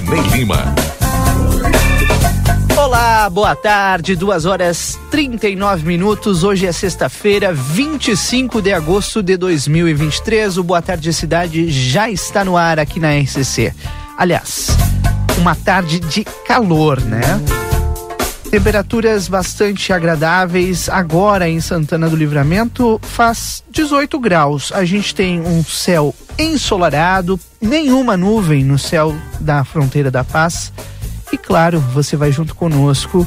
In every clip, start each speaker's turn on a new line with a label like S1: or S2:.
S1: Valdinei Lima.
S2: Olá, boa tarde, 2 horas 39 minutos. Hoje é sexta-feira, 25 de agosto de 2023. O Boa Tarde Cidade já está no ar aqui na RCC. Aliás, uma tarde de calor, né? Temperaturas bastante agradáveis. Agora em Santana do Livramento faz 18 graus. A gente tem um céu ensolarado, nenhuma nuvem no céu da fronteira da paz. E claro, você vai junto conosco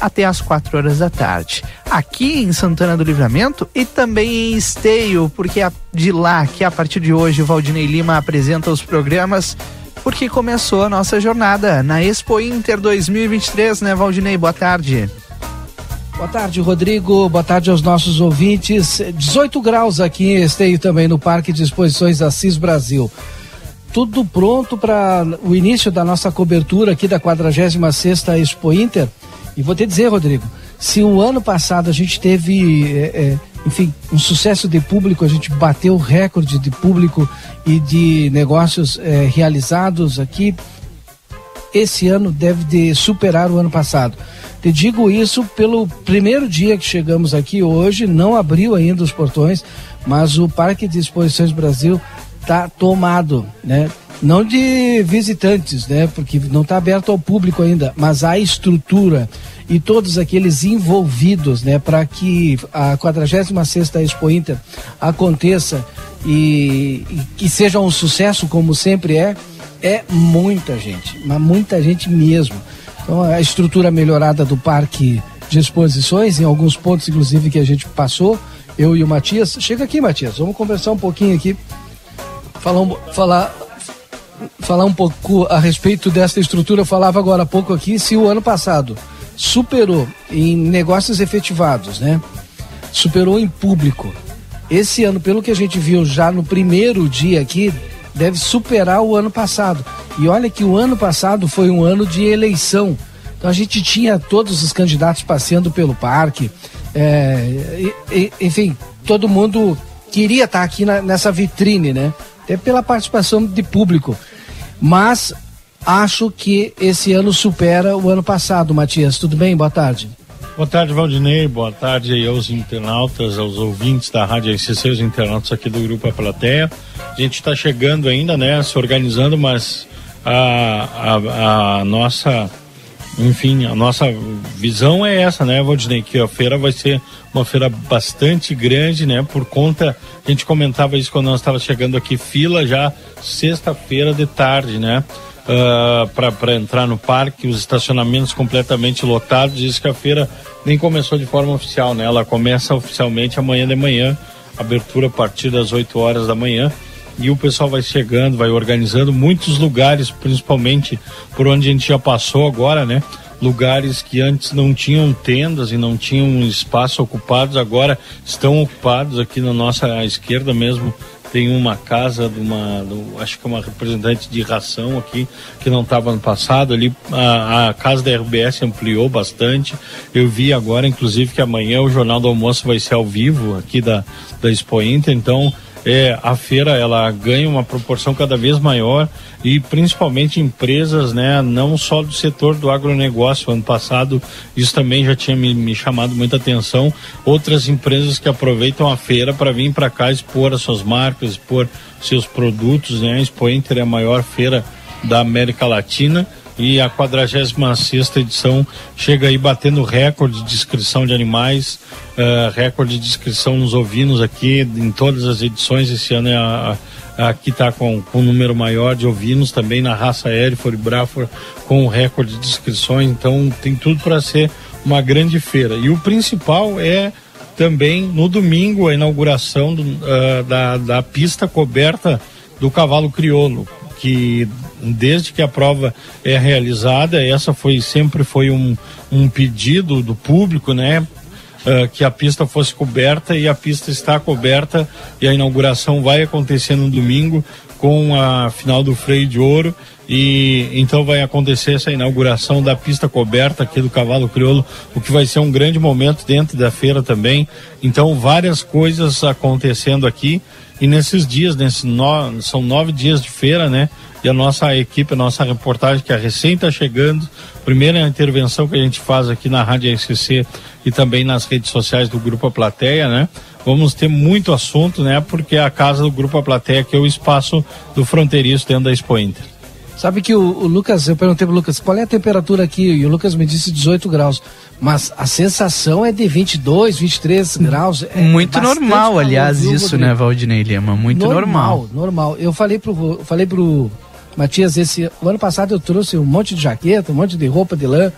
S2: até às 4 horas da tarde. Aqui em Santana do Livramento e também em Esteio, porque é de lá que a partir de hoje o Valdinei Lima apresenta os programas porque começou a nossa jornada na Expo Inter 2023, né, Valdinei? Boa tarde.
S3: Boa tarde, Rodrigo. Boa tarde aos nossos ouvintes. 18 graus aqui em Esteio também no Parque de Exposições Assis Brasil. Tudo pronto para o início da nossa cobertura aqui da 46ª Expo Inter. E vou te dizer, Rodrigo, se o ano passado a gente teve é, é, enfim, um sucesso de público, a gente bateu recorde de público e de negócios eh, realizados aqui. Esse ano deve de superar o ano passado. Te digo isso pelo primeiro dia que chegamos aqui hoje, não abriu ainda os portões, mas o Parque de Exposições Brasil está tomado, né? Não de visitantes, né? Porque não está aberto ao público ainda, mas a estrutura e todos aqueles envolvidos, né, para que a 46ª Expo Inter aconteça e, e que seja um sucesso como sempre é, é muita gente, mas muita gente mesmo. Então a estrutura melhorada do parque de exposições, em alguns pontos inclusive que a gente passou, eu e o Matias. Chega aqui, Matias, vamos conversar um pouquinho aqui, falar, falar, falar um pouco a respeito dessa estrutura. Eu falava agora há pouco aqui, se o ano passado superou em negócios efetivados, né? Superou em público. Esse ano, pelo que a gente viu já no primeiro dia aqui, deve superar o ano passado. E olha que o ano passado foi um ano de eleição. Então a gente tinha todos os candidatos passeando pelo parque. É, enfim, todo mundo queria estar aqui na, nessa vitrine, né? Até pela participação de público. Mas acho que esse ano supera o ano passado, Matias. Tudo bem? Boa tarde.
S4: Boa tarde, Valdinei. Boa tarde aos internautas, aos ouvintes da Rádio RCC, os internautas aqui do Grupo A Plateia. A gente está chegando ainda, né, se organizando, mas a, a, a, nossa, enfim, a nossa visão é essa, né, Valdinei, que a feira vai ser uma feira bastante grande, né, por conta, a gente comentava isso quando nós estávamos chegando aqui, fila já sexta-feira de tarde, né, uh, ah, para entrar no parque, os estacionamentos completamente lotados. Diz que a feira nem começou de forma oficial, né? Ela começa oficialmente amanhã de manhã, abertura a partir das 8 horas da manhã. E o pessoal vai chegando, vai organizando muitos lugares, principalmente por onde a gente já passou agora, né? lugares que antes não tinham tendas e não tinham espaço ocupados, agora estão ocupados aqui na nossa esquerda mesmo tem uma casa de uma, do, acho que é uma representante de ração aqui, que não estava no passado. Ali a, a, casa da RBS ampliou bastante. Eu vi agora, inclusive, que amanhã o Jornal do Almoço vai ser ao vivo aqui da, da Expo Inter, então é, a feira ela ganha uma proporção cada vez maior e principalmente empresas, né, não só do setor do agronegócio. Ano passado isso também já tinha me, me chamado muita atenção. Outras empresas que aproveitam a feira para vir para cá expor as suas marcas, expor seus produtos. Né? A Expo Inter é a maior feira da América Latina e a 46 edição chega aí batendo recorde de inscrição de animais, uh, recorde de inscrição nos ovinos aqui em todas as edições. Esse ano é a, a, aqui está com, com um número maior de ovinos também na raça Hereford e Braford com recorde de inscrições. Então tem tudo para ser uma grande feira. E o principal é também no domingo a inauguração do, uh, da, da pista coberta do cavalo crioulo que desde que a prova é realizada, essa foi sempre foi um, um pedido do público, né? Uh, que a pista fosse coberta e a pista está coberta e a inauguração vai acontecer no domingo com a final do freio de ouro e então vai acontecer essa inauguração da pista coberta aqui do Cavalo Crioulo, o que vai ser um grande momento dentro da feira também. Então várias coisas acontecendo aqui e nesses dias, nesses no, são nove dias de feira, né? E a nossa equipe, a nossa reportagem que a recém está chegando, primeira intervenção que a gente faz aqui na Rádio SCC e também nas redes sociais do Grupo A Plateia, né? Vamos ter muito assunto, né? Porque a casa do Grupo A Plateia que é o espaço do fronteiriço dentro da Expo Inter.
S3: Sabe que o, o, Lucas, eu perguntei pro Lucas, qual é a temperatura aqui? E o Lucas me disse 18 graus. Mas a sensação é de 22, 23 graus. É
S2: Muito normal, calor, aliás, viu, isso, né, Valdinei Lima? Muito normal.
S3: Normal, normal. Eu falei pro, falei pro Matias, esse o ano passado eu trouxe um monte de jaqueta, um monte de roupa de lã.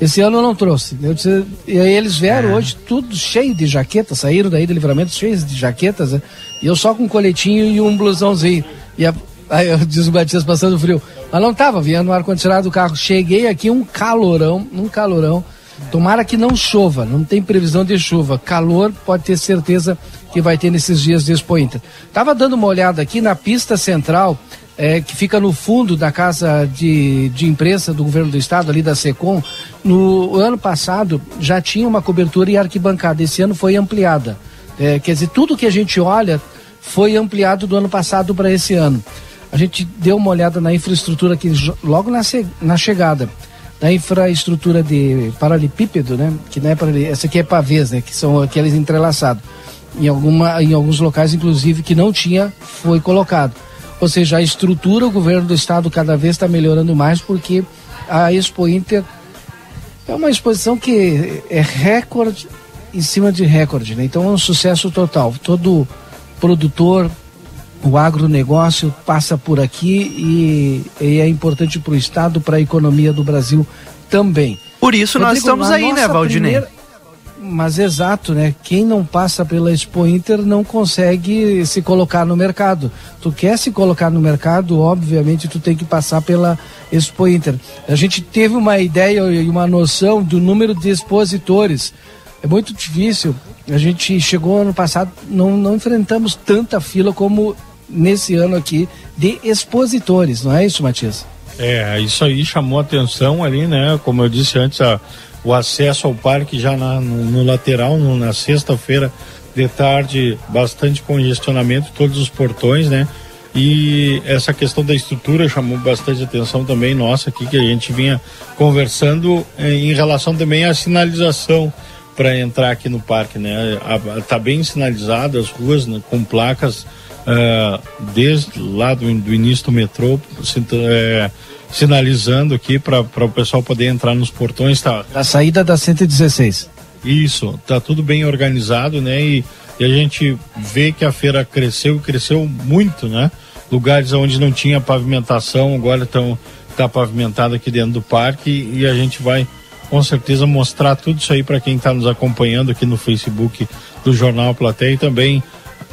S3: Esse ano eu não trouxe. Eu disse, e aí eles vieram é. hoje tudo cheio de jaquetas, saíram daí do livramento cheios de jaquetas, né? E eu só com um coletinho e um blusãozinho. E a, aí eu disse o Matias passando frio. Mas não tava, vinha no ar-condicionado do carro. Cheguei aqui, um calorão, um calorão. Tomara que não chova, não tem previsão de chuva. Calor, pode ter certeza que vai ter nesses dias de Expo Inter. Tava dando uma olhada aqui na pista central, é, que fica no fundo da casa de, de imprensa do governo do estado, ali da SECOM. No ano passado já tinha uma cobertura e arquibancada, esse ano foi ampliada. É, quer dizer, tudo que a gente olha foi ampliado do ano passado para esse ano a gente deu uma olhada na infraestrutura aqui logo na, na chegada da infraestrutura de paralelepípedo, né? Que não é para essa aqui é pavês, né? Que são aqueles entrelaçados. Em alguma, em alguns locais, inclusive, que não tinha, foi colocado. Ou seja, a estrutura, o governo do estado cada vez está melhorando mais porque a Expo Inter é uma exposição que é recorde em cima de recorde, né? Então é um sucesso total. Todo produtor, o agronegócio passa por aqui e, e é importante para o Estado, para a economia do Brasil também.
S2: Por isso Rodrigo, nós estamos aí, né, Valdinei? Primeira...
S3: Mas exato, né? Quem não passa pela Expo Inter não consegue se colocar no mercado. Tu quer se colocar no mercado, obviamente tu tem que passar pela Expo Inter. A gente teve uma ideia e uma noção do número de expositores. É muito difícil. A gente chegou ano passado, não, não enfrentamos tanta fila como nesse ano aqui de expositores, não é isso, Matias?
S4: É, isso aí chamou atenção ali, né? Como eu disse antes, a, o acesso ao parque já na, no, no, lateral, no, na sexta-feira de tarde, bastante congestionamento, todos os portões, né? E essa questão da estrutura chamou bastante atenção também nossa aqui, que a gente vinha conversando eh, em relação também à sinalização para entrar aqui no parque, né? Está bem sinalizado as ruas né, com placas uh, desde lá do, do, início do metrô, é, sinalizando aqui para o pessoal poder entrar nos portões. Tá...
S3: A saída da 116.
S4: Isso, tá tudo bem organizado, né? E, e a gente vê que a feira cresceu, cresceu muito, né? Lugares onde não tinha pavimentação, agora estão tá pavimentado aqui dentro do parque e a gente vai com certeza mostrar tudo isso aí para quem está nos acompanhando aqui no Facebook do Jornal Plateia e também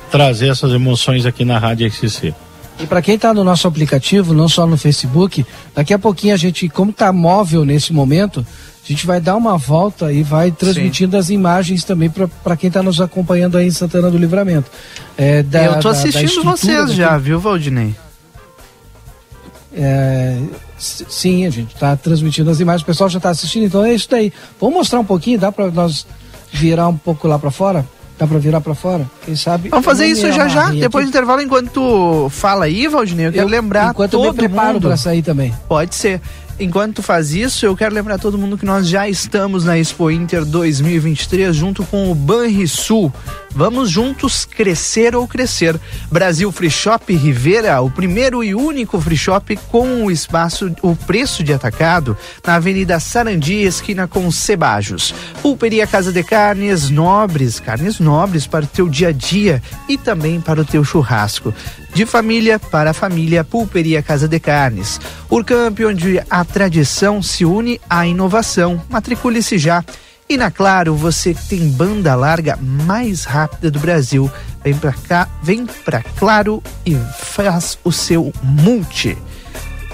S4: trazer essas emoções aqui na Rádio XCC.
S3: E para quem está no nosso aplicativo, não só no Facebook, daqui a pouquinho a gente, como está móvel nesse momento, a gente vai dar uma volta e vai transmitindo Sim. as imagens também para quem está nos acompanhando aí em Santana do Livramento.
S2: É, da, Eu estou assistindo vocês daqui. já, viu, Valdinei?
S3: É, sim, a gente está transmitindo as imagens, o pessoal já está assistindo, então é isso daí. Vamos mostrar um pouquinho, dá para nós virar um pouco lá para fora? Dá pra virar pra fora? Quem sabe.
S2: Vamos fazer isso já já, depois do intervalo, enquanto tu fala aí, Valdinei, eu quero eu, lembrar.
S3: Enquanto todo eu me preparo mundo. pra sair também.
S2: Pode ser enquanto tu faz isso, eu quero lembrar todo mundo que nós já estamos na Expo Inter 2023 junto com o Banrisul. Vamos juntos crescer ou crescer. Brasil Free Shop Rivera, o primeiro e único free shop com o espaço, o preço de atacado na Avenida Sarandi, esquina com Cebajos. Pulperia Casa de Carnes Nobres, carnes nobres para o teu dia a dia e também para o teu churrasco. De família para família, Pulperia Casa de Carnes. Urcamp, onde a tradição se une à inovação. Matricule-se já. E na Claro, você tem banda larga mais rápida do Brasil. Vem pra cá, vem pra Claro e faz o seu multi.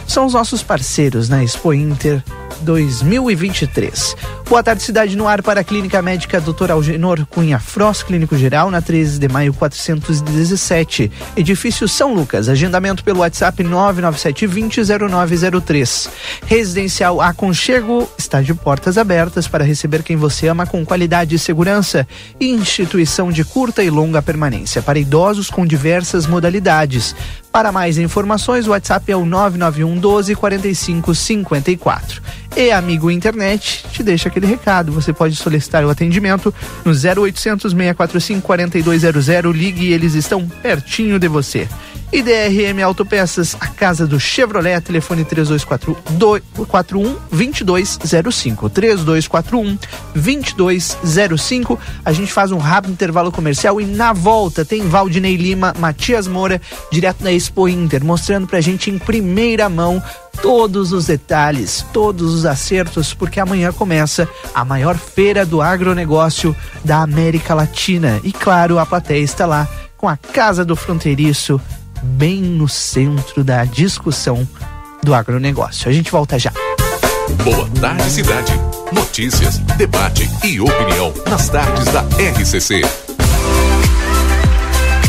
S2: São os nossos parceiros na Expo Inter 2023. Boa tarde, cidade no ar para a Clínica Médica Dr. Algenor Cunha Frost, Clínico Geral, na 13 de maio 417, edifício São Lucas. Agendamento pelo WhatsApp 997-200903. Residencial Aconchego está de portas abertas para receber quem você ama com qualidade e segurança. Instituição de curta e longa permanência para idosos com diversas modalidades. Para mais informações, o WhatsApp é o 991 12 45 54. E Amigo Internet te deixa aquele recado. Você pode solicitar o atendimento no 0800 645 4200. Ligue eles estão pertinho de você. E DRM Autopeças, a casa do Chevrolet, telefone 3241 2205. 3241 2205. A gente faz um rápido intervalo comercial e na volta tem Valdinei Lima, Matias Moura, direto da Expo Inter, mostrando pra gente em primeira mão todos os detalhes, todos os acertos, porque amanhã começa a maior feira do agronegócio da América Latina. E claro, a plateia está lá com a Casa do Fronteiriço bem no centro da discussão do agronegócio. A gente volta já.
S1: Boa tarde, cidade. Notícias, debate e opinião nas tardes da RCC.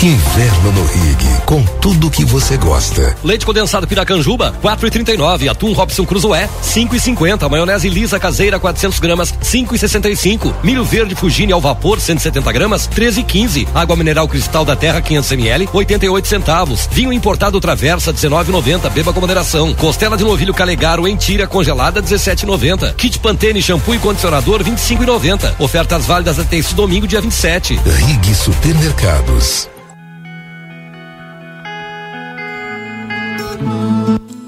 S5: Inverno no Rig, com tudo que você gosta.
S6: Leite condensado Piracanjuba, 4,39. Atum Robson Cruzoé, 5,50. Maionese lisa caseira, 400 gramas, 5,65. Milho verde Fugine ao vapor, 170 gramas, 13,15. Água mineral Cristal da Terra, 500 ml, 88 centavos. Vinho importado Traversa, 19,90. Beba com moderação. Costela de novilho Calegaro em tira congelada, 17,90. Kit Pantene shampoo e condicionador, 25,90. Ofertas válidas até esse domingo, dia 27.
S5: Rig Supermercados.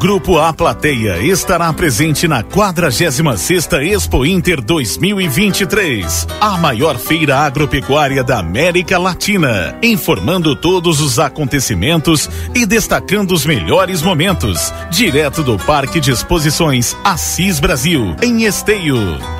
S7: Grupo A Plateia estará presente na 46ª Expo Inter 2023, a maior feira agropecuária da América Latina, informando todos os acontecimentos e destacando os melhores momentos, direto do Parque de Exposições Assis Brasil, em Esteio.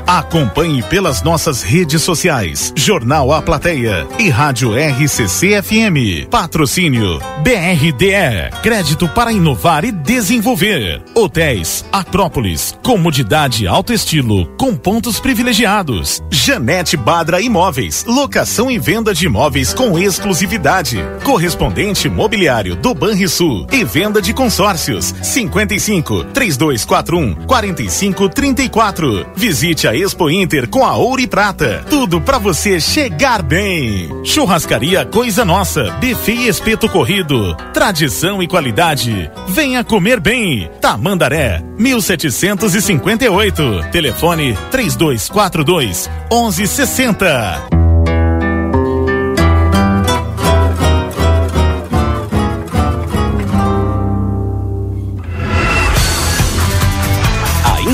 S7: Acompanhe pelas nossas redes sociais, Jornal A Plateia e Rádio RCC FM. Patrocínio BRDE, crédito para inovar e desenvolver desenvolver. Hotéis, Acrópolis, comodidade alto estilo, com pontos privilegiados. Janete Badra Imóveis, locação e venda de imóveis com exclusividade. Correspondente mobiliário do Banrisul e venda de consórcios. 55 3241 4534. Visite a Expo Inter com a Ouro e Prata. Tudo para você chegar bem. Churrascaria Coisa Nossa, buffet e espeto corrido. Tradição e qualidade. Venha comer bem. Tamandaré, 1758. Telefone 3242 1160.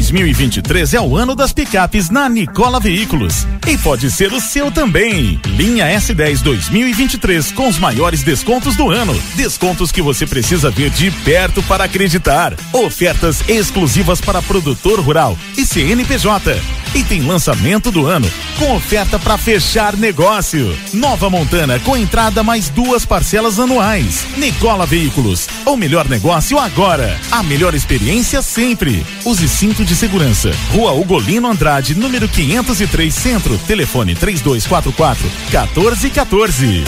S7: 2023 é o ano das picapes na Nicola Veículos e pode ser o seu também. Linha S10 2023 com os maiores descontos do ano. Descontos que você precisa ver de perto para acreditar. Ofertas exclusivas para produtor rural e CNPJ. E tem lançamento do ano com oferta para fechar negócio. Nova Montana com entrada mais duas parcelas anuais. Nicola Veículos, o melhor negócio agora. A melhor experiência sempre. Use cinto de segurança. Rua Ugolino Andrade, número 503 Centro. Telefone 3244 1414.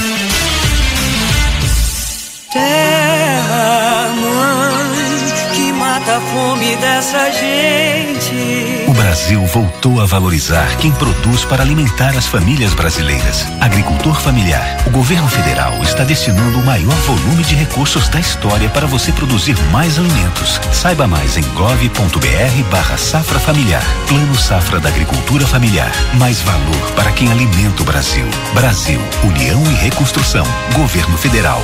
S8: Terra, mãe, que mata a fome dessa gente.
S9: Brasil voltou a valorizar quem produz para alimentar as famílias brasileiras. Agricultor familiar. O governo federal está destinando o maior volume de recursos da história para você produzir mais alimentos. Saiba mais em gov.br barra safra familiar. Plano Safra da Agricultura Familiar. Mais valor para quem alimenta o Brasil. Brasil, União e Reconstrução. Governo Federal.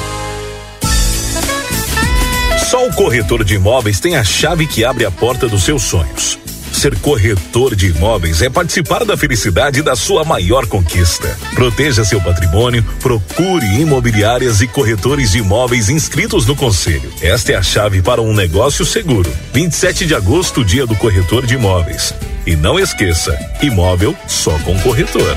S10: Só o corretor de imóveis tem a chave que abre a porta dos seus sonhos. Ser corretor de imóveis é participar da felicidade da sua maior conquista. Proteja seu patrimônio, procure imobiliárias e corretores de imóveis inscritos no conselho. Esta é a chave para um negócio seguro. 27 de agosto, dia do corretor de imóveis. E não esqueça, imóvel só com corretor.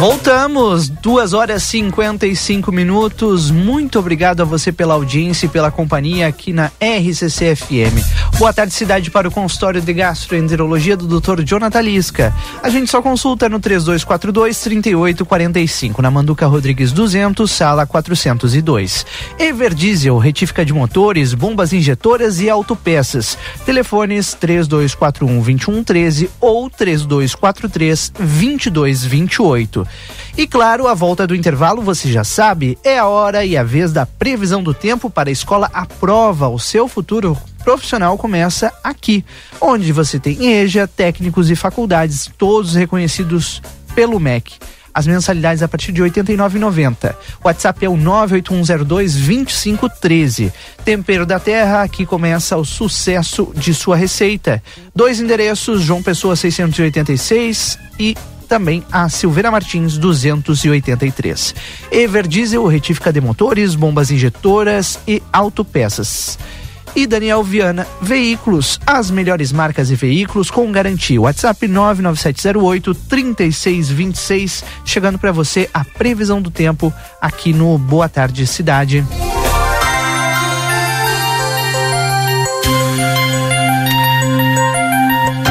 S2: Voltamos, duas horas e 55 minutos. Muito obrigado a você pela audiência e pela companhia aqui na RCC FM. Boa tarde, cidade, para o consultório de gastroenterologia do Dr. Jonathan Lisca. A gente só consulta no 3242-3845, na Manduca Rodrigues 200, sala 402. Everdiesel, retífica de motores, bombas injetoras e autopeças. Telefones 3241-2113 ou 3243-2228. E claro, a volta do intervalo, você já sabe, é a hora e a vez da previsão do tempo para a escola à prova. O seu futuro profissional começa aqui, onde você tem EJA, técnicos e faculdades, todos reconhecidos pelo MEC. As mensalidades a partir de R$ 89,90. O WhatsApp é o 98102-2513. Tempero da Terra, aqui começa o sucesso de sua receita. Dois endereços, João Pessoa 686 e também a Silveira Martins 283. Ever Diesel, retífica de motores, bombas injetoras e autopeças. E Daniel Viana, veículos, as melhores marcas e veículos com garantia. WhatsApp 99708 3626, chegando para você a previsão do tempo aqui no Boa Tarde Cidade.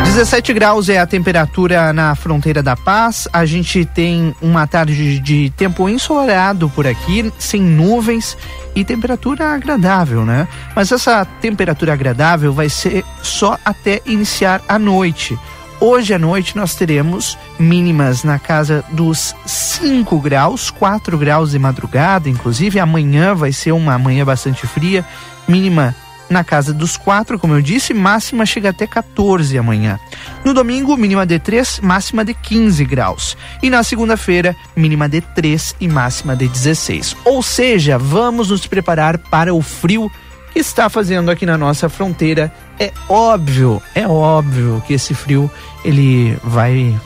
S2: 17 graus é a temperatura na fronteira da paz. A gente tem uma tarde de tempo ensolarado por aqui, sem nuvens e temperatura agradável, né? Mas essa temperatura agradável vai ser só até iniciar a noite. Hoje à noite nós teremos mínimas na casa dos 5 graus, 4 graus de madrugada, inclusive amanhã vai ser uma manhã bastante fria, mínima na casa dos 4, como eu disse, máxima chega até 14 amanhã. No domingo, mínima de 3, máxima de 15 graus. E na segunda-feira, mínima de 3 e máxima de 16. Ou seja, vamos nos preparar para o frio que está fazendo aqui na nossa fronteira. É óbvio, é óbvio que esse frio ele vai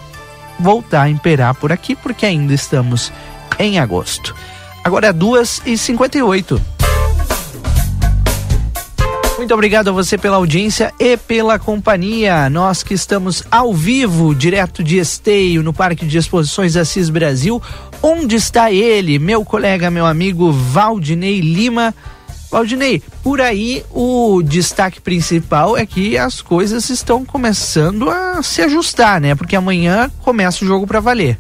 S2: voltar a imperar por aqui, porque ainda estamos em agosto. Agora é 2 e 58 muito obrigado a você pela audiência e pela companhia. Nós que estamos ao vivo, direto de Esteio, no Parque de Exposições Assis Brasil. Onde está ele, meu colega, meu amigo Valdinei Lima? Valdinei, por aí o destaque principal é que as coisas estão começando a se ajustar, né? Porque amanhã começa o jogo para valer.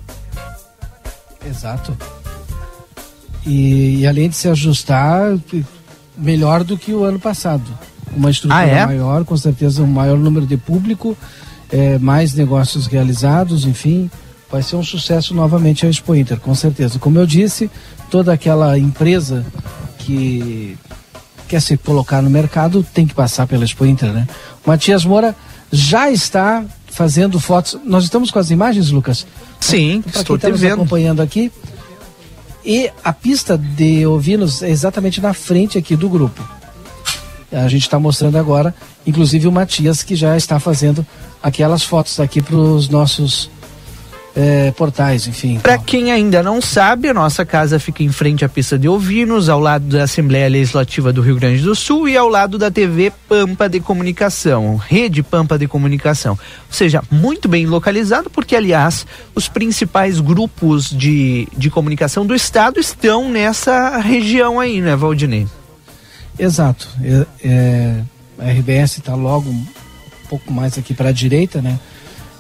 S3: Exato. E, e, além de se ajustar, melhor do que o ano passado. Uma estrutura ah, é? maior, com certeza um maior número de público, é, mais negócios realizados, enfim, vai ser um sucesso novamente a Expo Inter, com certeza. Como eu disse, toda aquela empresa que quer se colocar no mercado tem que passar pela Expo Inter, né? O Matias Moura já está fazendo fotos. Nós estamos com as imagens, Lucas?
S2: Sim,
S3: pra estou quem tá te vendo. acompanhando aqui. E a pista de ovinos é exatamente na frente aqui do grupo. A gente está mostrando agora, inclusive o Matias, que já está fazendo aquelas fotos aqui para os nossos é, portais, enfim.
S2: Para quem ainda não sabe, a nossa casa fica em frente à pista de ovinos, ao lado da Assembleia Legislativa do Rio Grande do Sul e ao lado da TV Pampa de Comunicação, Rede Pampa de Comunicação. Ou seja, muito bem localizado, porque, aliás, os principais grupos de, de comunicação do Estado estão nessa região aí, né, Valdinei?
S3: Exato. É, é, a RBS está logo um pouco mais aqui para a direita, né?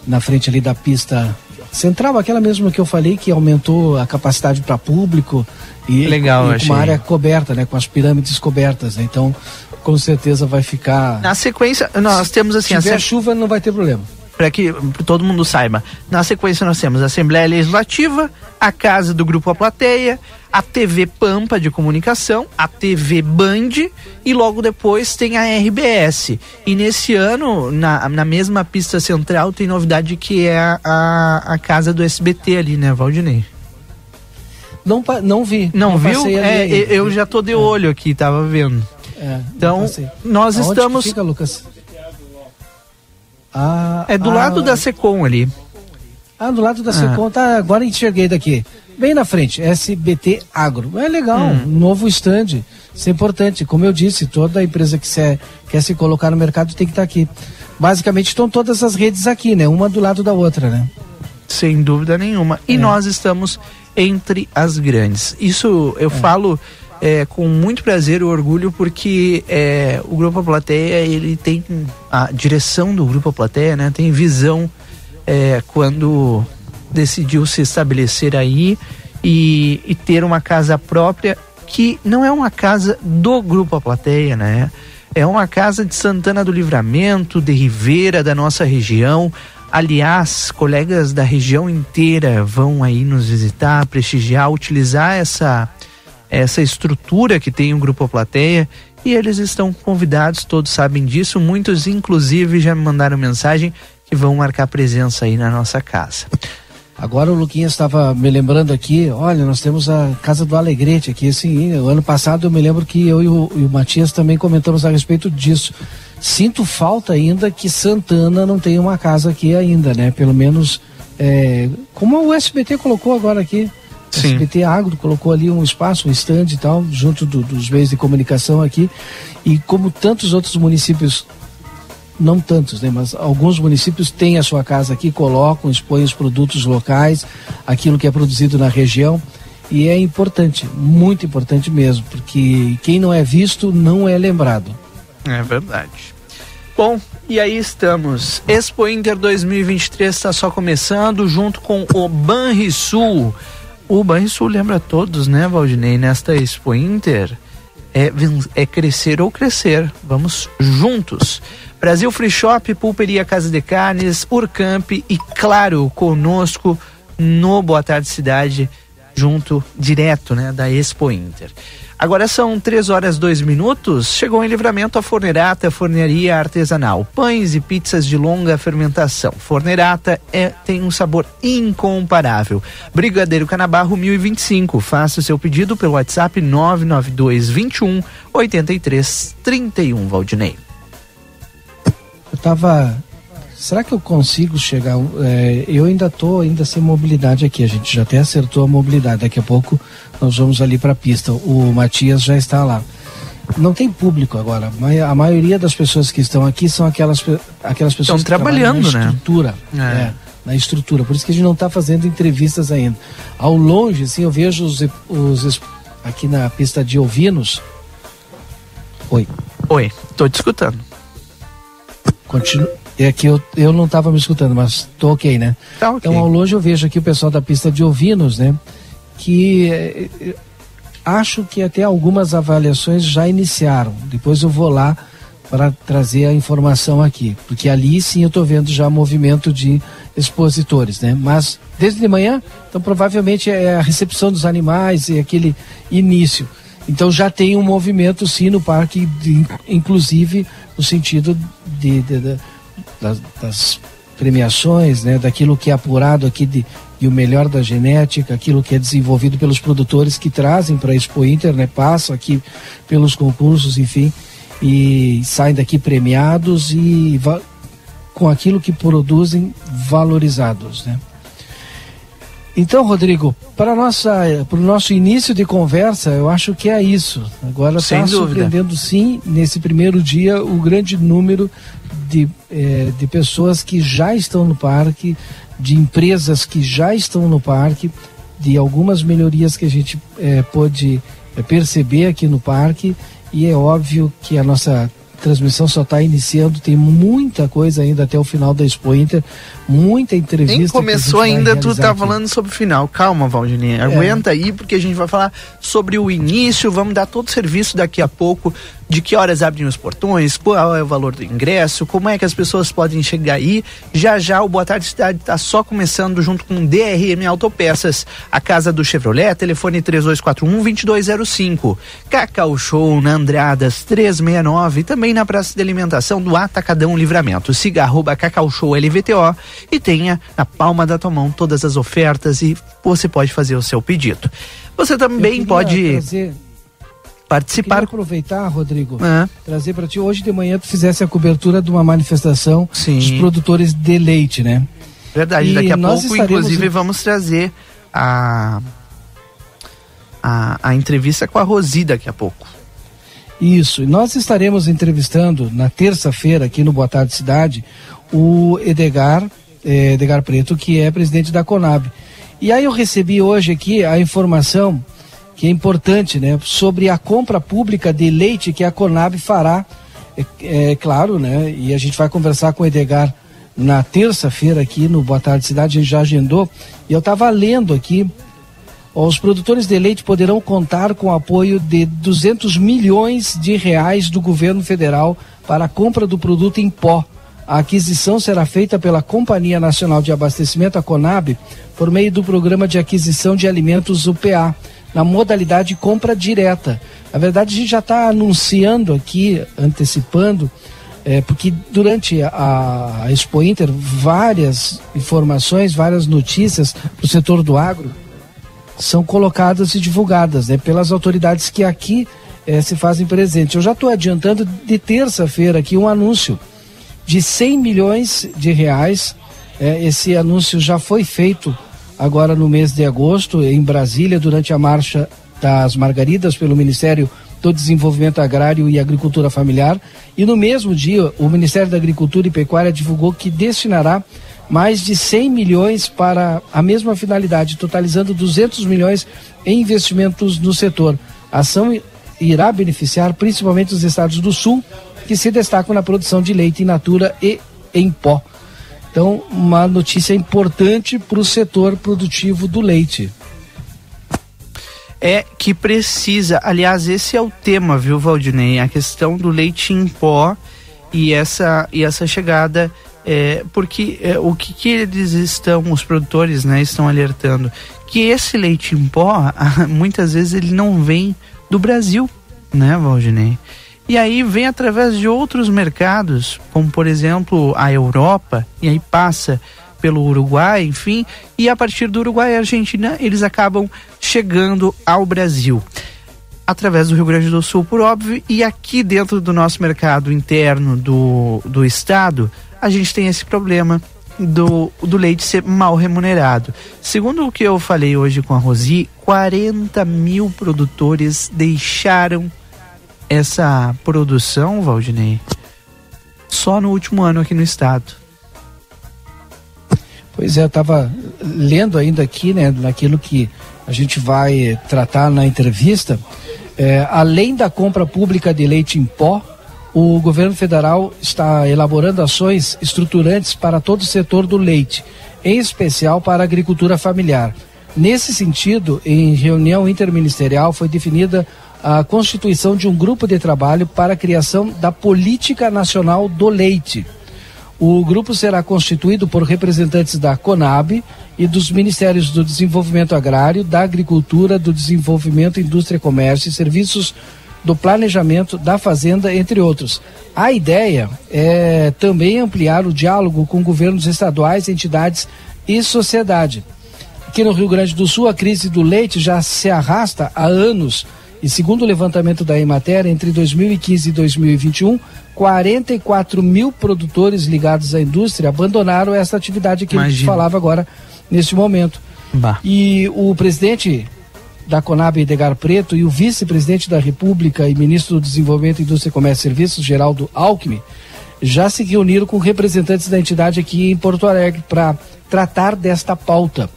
S3: Na frente ali da pista central, aquela mesmo que eu falei que aumentou a capacidade para público e,
S2: Legal,
S3: e com uma área coberta, né, com as pirâmides cobertas. Né? Então, com certeza vai ficar.
S2: Na sequência, nós temos assim.
S3: Se tiver a chuva, não vai ter problema
S2: para que todo mundo saiba. Na sequência nós temos a Assembleia Legislativa, a Casa do Grupo A Plateia, a TV Pampa de Comunicação, a TV Band e logo depois tem a RBS. E nesse ano, na, na mesma pista central, tem novidade que é a, a, a Casa do SBT ali, né, Valdinei?
S3: Não, não vi.
S2: Não, não viu? É, eu já tô de é. olho aqui, tava vendo. É, então, nós Aonde estamos.
S3: fica, Lucas?
S2: Ah, é do ah, lado da Secom ali.
S3: Ah, do lado da ah. Secom, tá, agora enxerguei daqui. Bem na frente, SBT Agro. É legal, hum. novo stand. Isso é importante. Como eu disse, toda empresa que se, quer se colocar no mercado tem que estar tá aqui. Basicamente estão todas as redes aqui, né? Uma do lado da outra, né?
S2: Sem dúvida nenhuma. E é. nós estamos entre as grandes. Isso eu é. falo é, com muito prazer e orgulho porque é, o Grupo A Plateia ele tem a direção do Grupo A Plateia né, tem visão é, quando decidiu se estabelecer aí e, e, ter uma casa própria que não é uma casa do Grupo A Plateia, né? É uma casa de Santana do Livramento, de Ribeira, da nossa região. Aliás, colegas da região inteira vão aí nos visitar, prestigiar, utilizar essa essa estrutura que tem o Grupo Plateia e eles estão convidados, todos sabem disso, muitos inclusive já me mandaram mensagem que vão marcar presença aí na nossa casa.
S3: Agora o Luquinha estava me lembrando aqui, olha, nós temos a Casa do Alegrete aqui, assim, o ano passado eu me lembro que eu e o, e o Matias também comentamos a respeito disso. Sinto falta ainda que Santana não tenha uma casa aqui ainda, né? Pelo menos, é, como o SBT colocou agora aqui, Sim. SBT Agro colocou ali um espaço, um stand e tal, junto do, dos meios de comunicação aqui. E como tantos outros municípios, não tantos, né, mas alguns municípios têm a sua casa aqui, colocam, expõem os produtos locais, aquilo que é produzido na região. E é importante, muito importante mesmo, porque quem não é visto não é lembrado.
S2: É verdade. Bom, e aí estamos. Expo Inter 2023 está só começando, junto com o Banrisul. O Banrisul lembra a todos, né, Valdinei, nesta Expo Inter, é, é crescer ou crescer. Vamos juntos. Brasil Free Shop, Pulperia Casa de Carnes, Urcamp e, claro, conosco no Boa Tarde Cidade, junto, direto, né, da Expo Inter. Agora são três horas dois minutos. Chegou em livramento a Fornerata, forneria artesanal. Pães e pizzas de longa fermentação. Fornerata é, tem um sabor incomparável. Brigadeiro Canabarro 1025. Faça o seu pedido pelo WhatsApp 992 21 83 31 Valdinei.
S3: Eu tava Será que eu consigo chegar? É, eu ainda estou ainda sem mobilidade aqui. A gente já até acertou a mobilidade. Daqui a pouco nós vamos ali para a pista. O Matias já está lá. Não tem público agora. A maioria das pessoas que estão aqui são aquelas, aquelas pessoas
S2: estão que trabalhando,
S3: na né? estrutura. Né? É. na estrutura. Por isso que a gente não está fazendo entrevistas ainda. Ao longe, assim, eu vejo os, os aqui na pista de ovinos. Oi.
S2: Oi, estou te escutando.
S3: Continua. É que eu, eu não estava me escutando, mas tô ok, né?
S2: Tá okay.
S3: Então, ao longe eu vejo aqui o pessoal da pista de ovinos, né? que eh, acho que até algumas avaliações já iniciaram. Depois eu vou lá para trazer a informação aqui, porque ali sim eu estou vendo já movimento de expositores, né? Mas desde de manhã, então provavelmente é a recepção dos animais e aquele início. Então já tem um movimento sim no parque, de, inclusive no sentido de, de, de das, das, premiações, né? Daquilo que é apurado aqui de, de o melhor da genética, aquilo que é desenvolvido pelos produtores que trazem para a Expo Inter, né? Passam aqui pelos concursos, enfim e saem daqui premiados e com aquilo que produzem valorizados, né? Então, Rodrigo, para nossa, para o nosso início de conversa, eu acho que é isso. Agora está surpreendendo sim nesse primeiro dia o grande número de, eh, de pessoas que já estão no parque, de empresas que já estão no parque, de algumas melhorias que a gente eh, pôde eh, perceber aqui no parque. E é óbvio que a nossa transmissão só está iniciando, tem muita coisa ainda até o final da Expo Inter, muita entrevista. Nem
S2: começou ainda, tu tá aqui. falando sobre o final. Calma, Valdinei, é. aguenta aí, porque a gente vai falar sobre o início, vamos dar todo o serviço daqui a pouco de que horas abrem os portões, qual é o valor do ingresso, como é que as pessoas podem chegar aí. Já já o Boa Tarde Cidade está só começando junto com DRM Autopeças, a casa do Chevrolet, telefone 3241-2205. Cacau Show na Andradas 369, também na Praça de Alimentação do Atacadão Livramento. Siga arroba Cacau Show LVTO e tenha na palma da tua mão todas as ofertas e você pode fazer o seu pedido. Você também pode. Trazer participar.
S3: aproveitar, Rodrigo, é. trazer para ti. Hoje de manhã tu fizesse a cobertura de uma manifestação Sim. dos produtores de leite, né?
S2: Verdade, e daqui a pouco, inclusive, vamos trazer a, a, a entrevista com a Rosi daqui a pouco.
S3: Isso, e nós estaremos entrevistando na terça-feira aqui no Boa Tarde Cidade o Edgar, eh, Edgar Preto, que é presidente da Conab. E aí eu recebi hoje aqui a informação que é importante, né, sobre a compra pública de leite que a Conab fará, é, é claro, né, e a gente vai conversar com o Edgar na terça-feira aqui no Boa Tarde Cidade, a gente já agendou, e eu estava lendo aqui, os produtores de leite poderão contar com apoio de 200 milhões de reais do governo federal para a compra do produto em pó. A aquisição será feita pela Companhia Nacional de Abastecimento, a Conab, por meio do Programa de Aquisição de Alimentos UPA na modalidade compra direta. Na verdade, a gente já está anunciando aqui, antecipando, é, porque durante a, a Expo Inter, várias informações, várias notícias para o setor do agro são colocadas e divulgadas né, pelas autoridades que aqui é, se fazem presente. Eu já estou adiantando de terça-feira aqui um anúncio de 100 milhões de reais. É, esse anúncio já foi feito agora no mês de agosto, em Brasília, durante a Marcha das Margaridas pelo Ministério do Desenvolvimento Agrário e Agricultura Familiar. E no mesmo dia, o Ministério da Agricultura e Pecuária divulgou que destinará mais de 100 milhões para a mesma finalidade, totalizando 200 milhões em investimentos no setor. A ação irá beneficiar principalmente os estados do Sul, que se destacam na produção de leite in natura e em pó. Então, uma notícia importante para o setor produtivo do leite.
S2: É que precisa, aliás, esse é o tema, viu, Valdinei? A questão do leite em pó e essa, e essa chegada é, porque é, o que, que, eles estão, os produtores, né, estão alertando que esse leite em pó, muitas vezes ele não vem do Brasil, né, Valdinei? E aí vem através de outros mercados, como por exemplo a Europa, e aí passa pelo Uruguai, enfim, e a partir do Uruguai e Argentina eles acabam chegando ao Brasil. Através do Rio Grande do Sul, por óbvio, e aqui dentro do nosso mercado interno do, do estado, a gente tem esse problema do, do leite ser mal remunerado. Segundo o que eu falei hoje com a Rosi, 40 mil produtores deixaram essa produção, Valdinei, só no último ano aqui no estado.
S3: Pois é, eu estava lendo ainda aqui, né, naquilo que a gente vai tratar na entrevista. É, além da compra pública de leite em pó, o governo federal está elaborando ações estruturantes para todo o setor do leite, em especial para a agricultura familiar. Nesse sentido, em reunião interministerial foi definida a constituição de um grupo de trabalho para a criação da Política Nacional do Leite. O grupo será constituído por representantes da CONAB e dos Ministérios do Desenvolvimento Agrário, da Agricultura, do Desenvolvimento, Indústria, Comércio e Serviços, do Planejamento, da Fazenda, entre outros. A ideia é também ampliar o diálogo com governos estaduais, entidades e sociedade. Aqui no Rio Grande do Sul, a crise do leite já se arrasta há anos. E segundo o levantamento da Emater, entre 2015 e 2021, 44 mil produtores ligados à indústria abandonaram essa atividade que a gente falava agora neste momento.
S2: Bah.
S3: E o presidente da Conab, Edgar Preto, e o vice-presidente da República e ministro do Desenvolvimento, Indústria, Comércio e Serviços, Geraldo Alckmin, já se reuniram com representantes da entidade aqui em Porto Alegre para tratar desta pauta.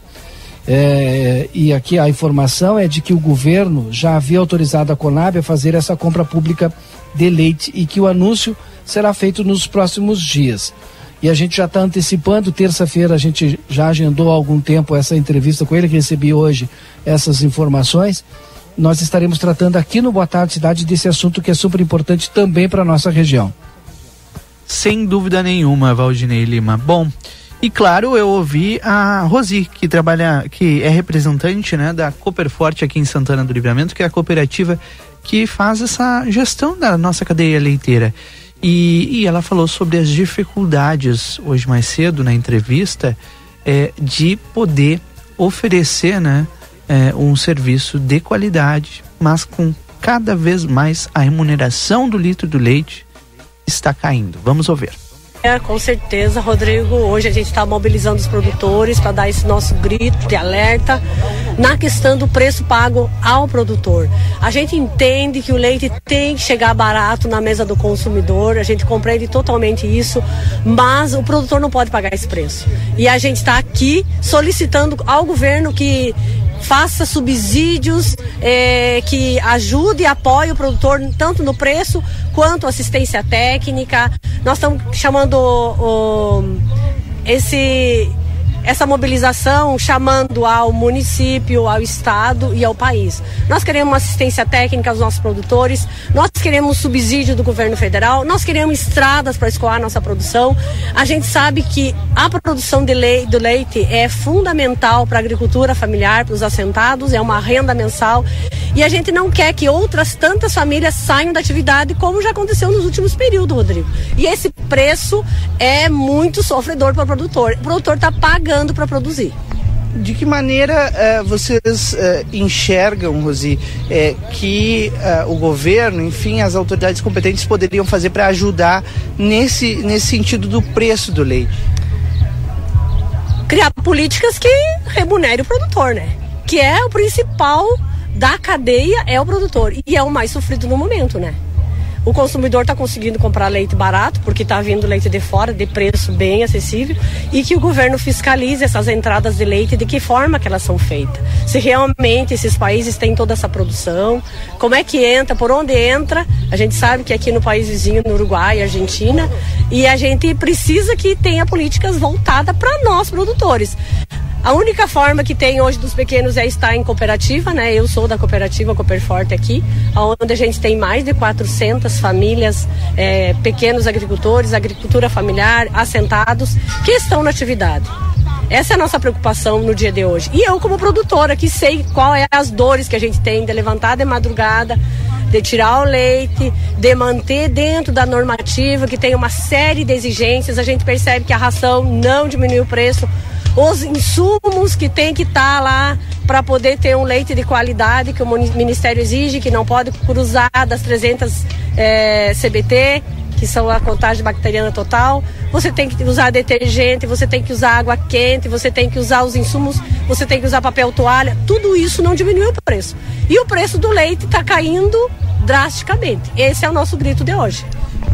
S3: É, e aqui a informação é de que o governo já havia autorizado a Conab a fazer essa compra pública de leite e que o anúncio será feito nos próximos dias. E a gente já está antecipando, terça-feira a gente já agendou há algum tempo essa entrevista com ele, que recebi hoje essas informações. Nós estaremos tratando aqui no Boa Tarde Cidade desse assunto que é super importante também para a nossa região.
S2: Sem dúvida nenhuma, Valdinei Lima. Bom, e claro, eu ouvi a Rosi, que trabalha, que é representante né, da Cooperforte aqui em Santana do Livramento, que é a cooperativa que faz essa gestão da nossa cadeia leiteira. E, e ela falou sobre as dificuldades hoje mais cedo na entrevista é, de poder oferecer né, é, um serviço de qualidade, mas com cada vez mais a remuneração do litro do leite está caindo. Vamos ouvir.
S11: É, com certeza, Rodrigo. Hoje a gente está mobilizando os produtores para dar esse nosso grito de alerta na questão do preço pago ao produtor. A gente entende que o leite tem que chegar barato na mesa do consumidor, a gente compreende totalmente isso, mas o produtor não pode pagar esse preço. E a gente está aqui solicitando ao governo que faça subsídios é, que ajude e apoie o produtor tanto no preço quanto assistência técnica. Nós estamos chamando o, esse essa mobilização chamando ao município, ao estado e ao país. Nós queremos assistência técnica aos nossos produtores, nós queremos subsídio do governo federal, nós queremos estradas para escoar nossa produção. A gente sabe que a produção de do leite é fundamental para a agricultura familiar, para os assentados, é uma renda mensal e a gente não quer que outras tantas famílias saiam da atividade, como já aconteceu nos últimos períodos, Rodrigo. E esse preço é muito sofredor para o produtor. O produtor está pagando para produzir.
S2: De que maneira uh, vocês uh, enxergam, Rosi, uh, que o governo, enfim, as autoridades competentes poderiam fazer para ajudar nesse, nesse sentido do preço do leite?
S11: Criar políticas que remunerem o produtor, né? Que é o principal da cadeia, é o produtor. E é o mais sofrido no momento, né? O consumidor está conseguindo comprar leite barato, porque está vindo leite de fora, de preço bem acessível, e que o governo fiscalize essas entradas de leite, de que forma que elas são feitas. Se realmente esses países têm toda essa produção, como é que entra, por onde entra. A gente sabe que aqui no país vizinho, no Uruguai, Argentina, e a gente precisa que tenha políticas voltadas para nós produtores. A única forma que tem hoje dos pequenos é estar em cooperativa, né? Eu sou da cooperativa Cooperforte aqui, onde a gente tem mais de 400 famílias, é, pequenos agricultores, agricultura familiar, assentados, que estão na atividade. Essa é a nossa preocupação no dia de hoje. E eu, como produtora, que sei qual é as dores que a gente tem de levantar de madrugada, de tirar o leite, de manter dentro da normativa, que tem uma série de exigências. A gente percebe que a ração não diminui o preço, os insumos que tem que estar tá lá para poder ter um leite de qualidade que o Ministério exige, que não pode cruzar das 300 é, CBT, que são a contagem bacteriana total. Você tem que usar detergente, você tem que usar água quente, você tem que usar os insumos, você tem que usar papel toalha. Tudo isso não diminui o preço. E o preço do leite está caindo drasticamente. Esse é o nosso grito de hoje.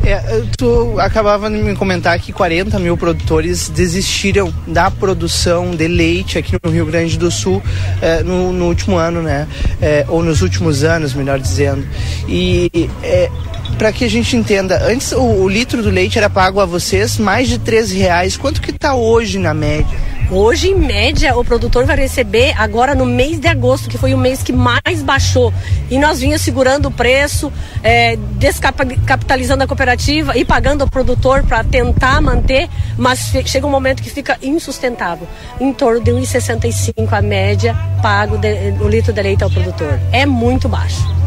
S2: É, tu acabava de me comentar que 40 mil produtores desistiram da produção de leite aqui no Rio Grande do Sul é, no, no, último ano, né? É, ou nos últimos anos, melhor dizendo. E é, para que a gente entenda, antes o, o, litro do leite era pago a vocês mais de 13 reais. Quanto que está hoje na média?
S11: Hoje, em média, o produtor vai receber agora no mês de agosto, que foi o mês que mais baixou. E nós vinha segurando o preço, é, descapitalizando a cooperativa e pagando o produtor para tentar manter, mas chega um momento que fica insustentável. Em torno de 1,65 a média pago de, o litro de leite ao produtor. É muito baixo.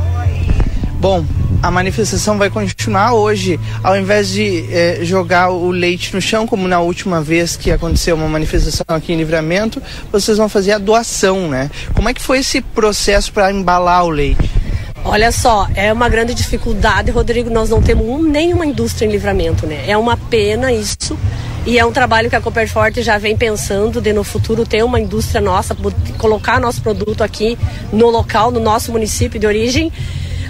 S2: Bom, a manifestação vai continuar hoje. Ao invés de eh, jogar o leite no chão, como na última vez que aconteceu uma manifestação aqui em Livramento, vocês vão fazer a doação, né? Como é que foi esse processo para embalar o leite?
S11: Olha só, é uma grande dificuldade, Rodrigo. Nós não temos um, nenhuma indústria em livramento, né? É uma pena isso. E é um trabalho que a Copperforte já vem pensando de no futuro ter uma indústria nossa, colocar nosso produto aqui no local, no nosso município de origem.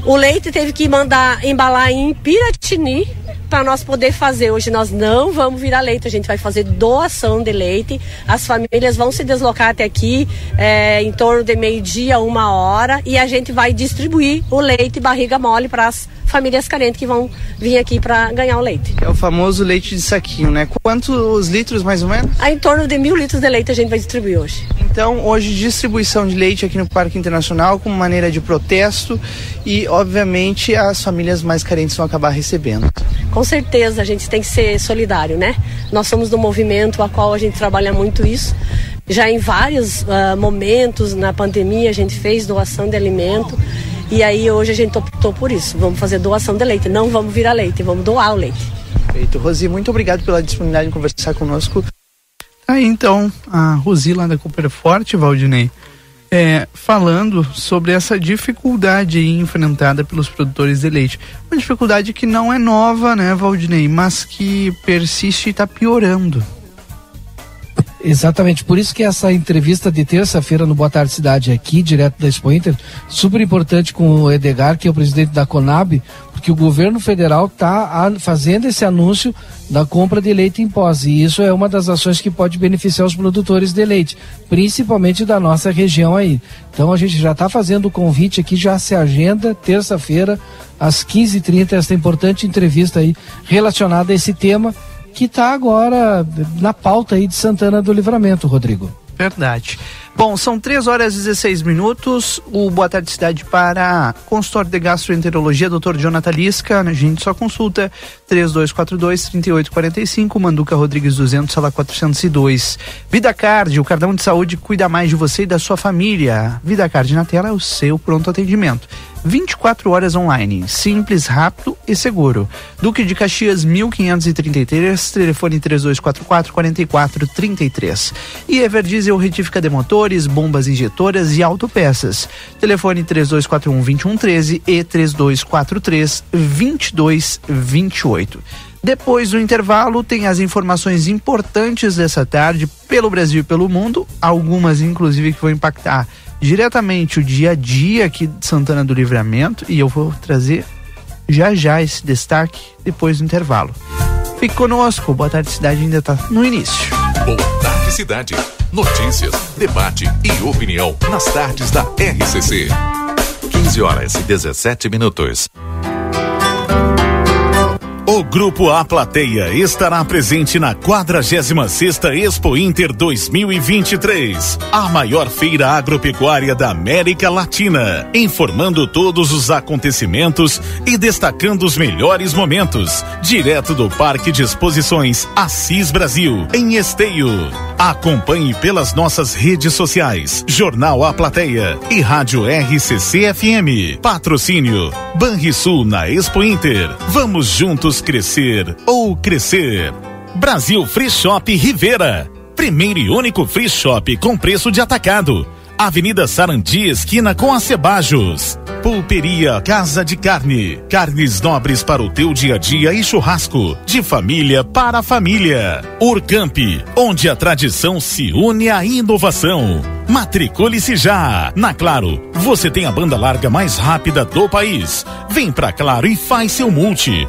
S11: O leite teve que mandar embalar em Piratini para nós poder fazer. Hoje nós não vamos virar leite, a gente vai fazer doação de leite. As famílias vão se deslocar até aqui é, em torno de meio-dia, uma hora, e a gente vai distribuir o leite barriga mole para as famílias carentes que vão vir aqui para ganhar o leite.
S2: É o famoso leite de saquinho, né? Quantos litros mais ou menos?
S11: em torno de mil litros de leite a gente vai distribuir hoje.
S2: Então, hoje, distribuição de leite aqui no Parque Internacional como maneira de protesto e, obviamente, as famílias mais carentes vão acabar recebendo.
S11: Com certeza, a gente tem que ser solidário, né? Nós somos do movimento a qual a gente trabalha muito isso. Já em vários uh, momentos na pandemia a gente fez doação de alimento e aí hoje a gente optou por isso. Vamos fazer doação de leite, não vamos virar leite, vamos doar o leite.
S2: Perfeito. Rosi, muito obrigado pela disponibilidade de conversar conosco. Aí então, a Rosi lá da Cooper Forte, Valdinei, é, falando sobre essa dificuldade enfrentada pelos produtores de leite. Uma dificuldade que não é nova, né, Valdinei, mas que persiste e está piorando.
S3: Exatamente, por isso que essa entrevista de terça-feira no Boa Tarde Cidade aqui, direto da Expo Inter, super importante com o Edgar, que é o presidente da Conab, porque o governo federal está fazendo esse anúncio da compra de leite em pós, e isso é uma das ações que pode beneficiar os produtores de leite, principalmente da nossa região aí. Então a gente já está fazendo o convite aqui, já se agenda, terça-feira, às 15h30, essa importante entrevista aí relacionada a esse tema que está agora na pauta aí de Santana do Livramento, Rodrigo.
S2: Verdade. Bom, são 3 horas e 16 minutos. O Boa Tarde Cidade para consultório de gastroenterologia, Dr. Jonathan Lisca. A gente só consulta 3242-3845, Manduca Rodrigues 200, sala 402. Vida Card, o cartão de saúde cuida mais de você e da sua família. Vida Card na tela é o seu pronto atendimento. 24 horas online, simples, rápido e seguro. Duque de Caxias 1533, telefone 3244 4433. E Everdiesel retífica de bombas injetoras e autopeças. Telefone 3241 2113 e 3243 2228. Depois do intervalo, tem as informações importantes dessa tarde pelo Brasil e pelo mundo, algumas inclusive que vão impactar diretamente o dia a dia aqui de Santana do Livramento e eu vou trazer já já esse destaque depois do intervalo. Fique conosco, Boa Tarde Cidade ainda está no início.
S1: Boa Tarde Cidade. Notícias, debate e opinião nas tardes da RCC. 15 horas e 17 minutos.
S7: Grupo A Plateia estará presente na 46ª Expo Inter 2023, a maior feira agropecuária da América Latina, informando todos os acontecimentos e destacando os melhores momentos, direto do Parque de Exposições Assis Brasil, em Esteio. Acompanhe pelas nossas redes sociais, Jornal A Plateia e Rádio RCC FM. Patrocínio Banrisul na Expo Inter. Vamos juntos crescer ou crescer. Brasil Free Shop Rivera. Primeiro e único free shop com preço de atacado. Avenida Sarandi, esquina com Acebajos. Pulperia Casa de Carne. Carnes nobres para o teu dia a dia e churrasco. De família para família. Urcamp, onde a tradição se une à inovação. Matricule-se já. Na Claro, você tem a banda larga mais rápida do país. Vem pra Claro e faz seu multi.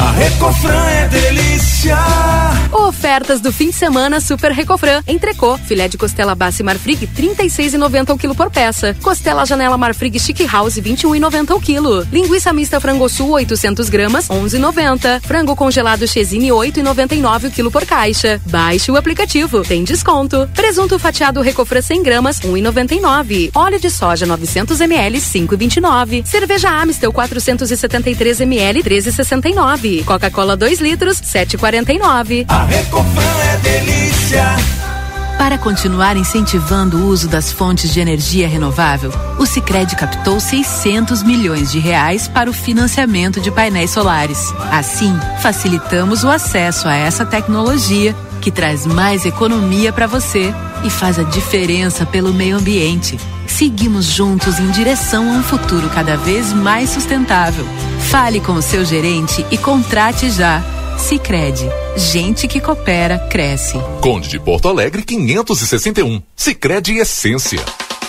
S12: A Recofran é delícia.
S13: Ofertas do fim de semana Super Recofran. Entrecô, filé de costela base Marfrig 36,90 o quilo por peça. Costela janela Marfrig Chic House 21,90 o quilo. Linguiça mista frango sul 800 gramas 11,90. Frango congelado Chesine 8,99 o quilo por caixa. Baixe o aplicativo, tem desconto. Presunto fatiado Recofran 100 gramas 1,99. Óleo de soja 900 ml 5,29. Cerveja Amistel 473 ml 13,69. Coca-Cola 2 litros, 7,49.
S12: A Recofran é delícia.
S14: Para continuar incentivando o uso das fontes de energia renovável, o Sicredi captou 600 milhões de reais para o financiamento de painéis solares. Assim, facilitamos o acesso a essa tecnologia que traz mais economia para você e faz a diferença pelo meio ambiente. Seguimos juntos em direção a um futuro cada vez mais sustentável. Fale com o seu gerente e contrate já. Sicredi, gente que coopera cresce.
S1: Conde de Porto Alegre 561. Sicredi Essência.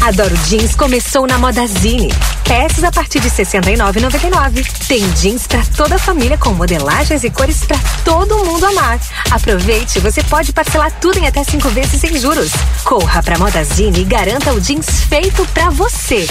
S15: Adoro Jeans começou na Modazine. Peças a partir de R$ 69,99. Tem jeans para toda a família com modelagens e cores para todo mundo amar. Aproveite, você pode parcelar tudo em até cinco vezes sem juros. Corra para Modazine e garanta o jeans feito para você.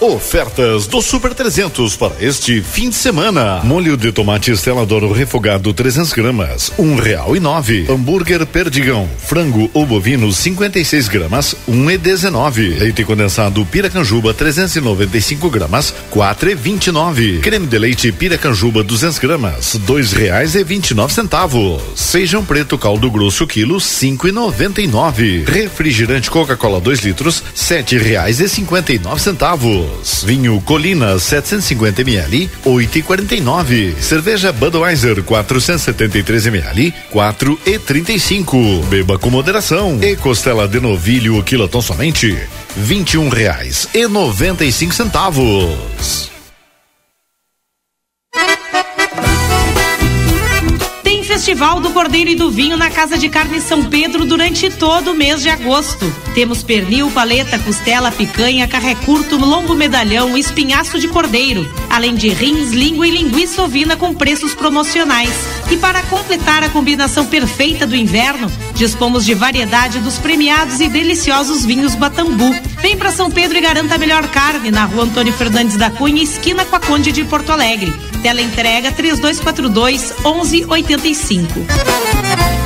S16: Ofertas do Super 300 para este fim de semana. Molho de tomate Doro refogado 300 gramas, um real e nove. Hambúrguer Perdigão, frango ou bovino 56 gramas, um e dezenove. Leite condensado Piracanjuba 395 gramas, quatro e vinte e nove. Creme de leite Piracanjuba 200 gramas, dois reais e vinte e nove centavos. Feijão preto caldo grosso quilo cinco e noventa e nove. Refrigerante Coca-Cola 2 litros sete reais e cinquenta e nove centavos. Vinho Colina 750 ml, 8,49. Cerveja Budweiser 473 ml, 4,35. Beba com moderação. E costela de novilho quilotão somente, 21 reais e 95 centavos.
S17: Festival do Cordeiro e do Vinho na Casa de Carne São Pedro durante todo o mês de agosto. Temos pernil, paleta, costela, picanha, carré curto, lombo medalhão, espinhaço de cordeiro, além de rins, língua e linguiça ovina com preços promocionais. E para completar a combinação perfeita do inverno, dispomos de variedade dos premiados e deliciosos vinhos Batambu. Vem para São Pedro e garanta a melhor carne na rua Antônio Fernandes da Cunha, esquina com a Conde de Porto Alegre. Tela entrega 3242 1185.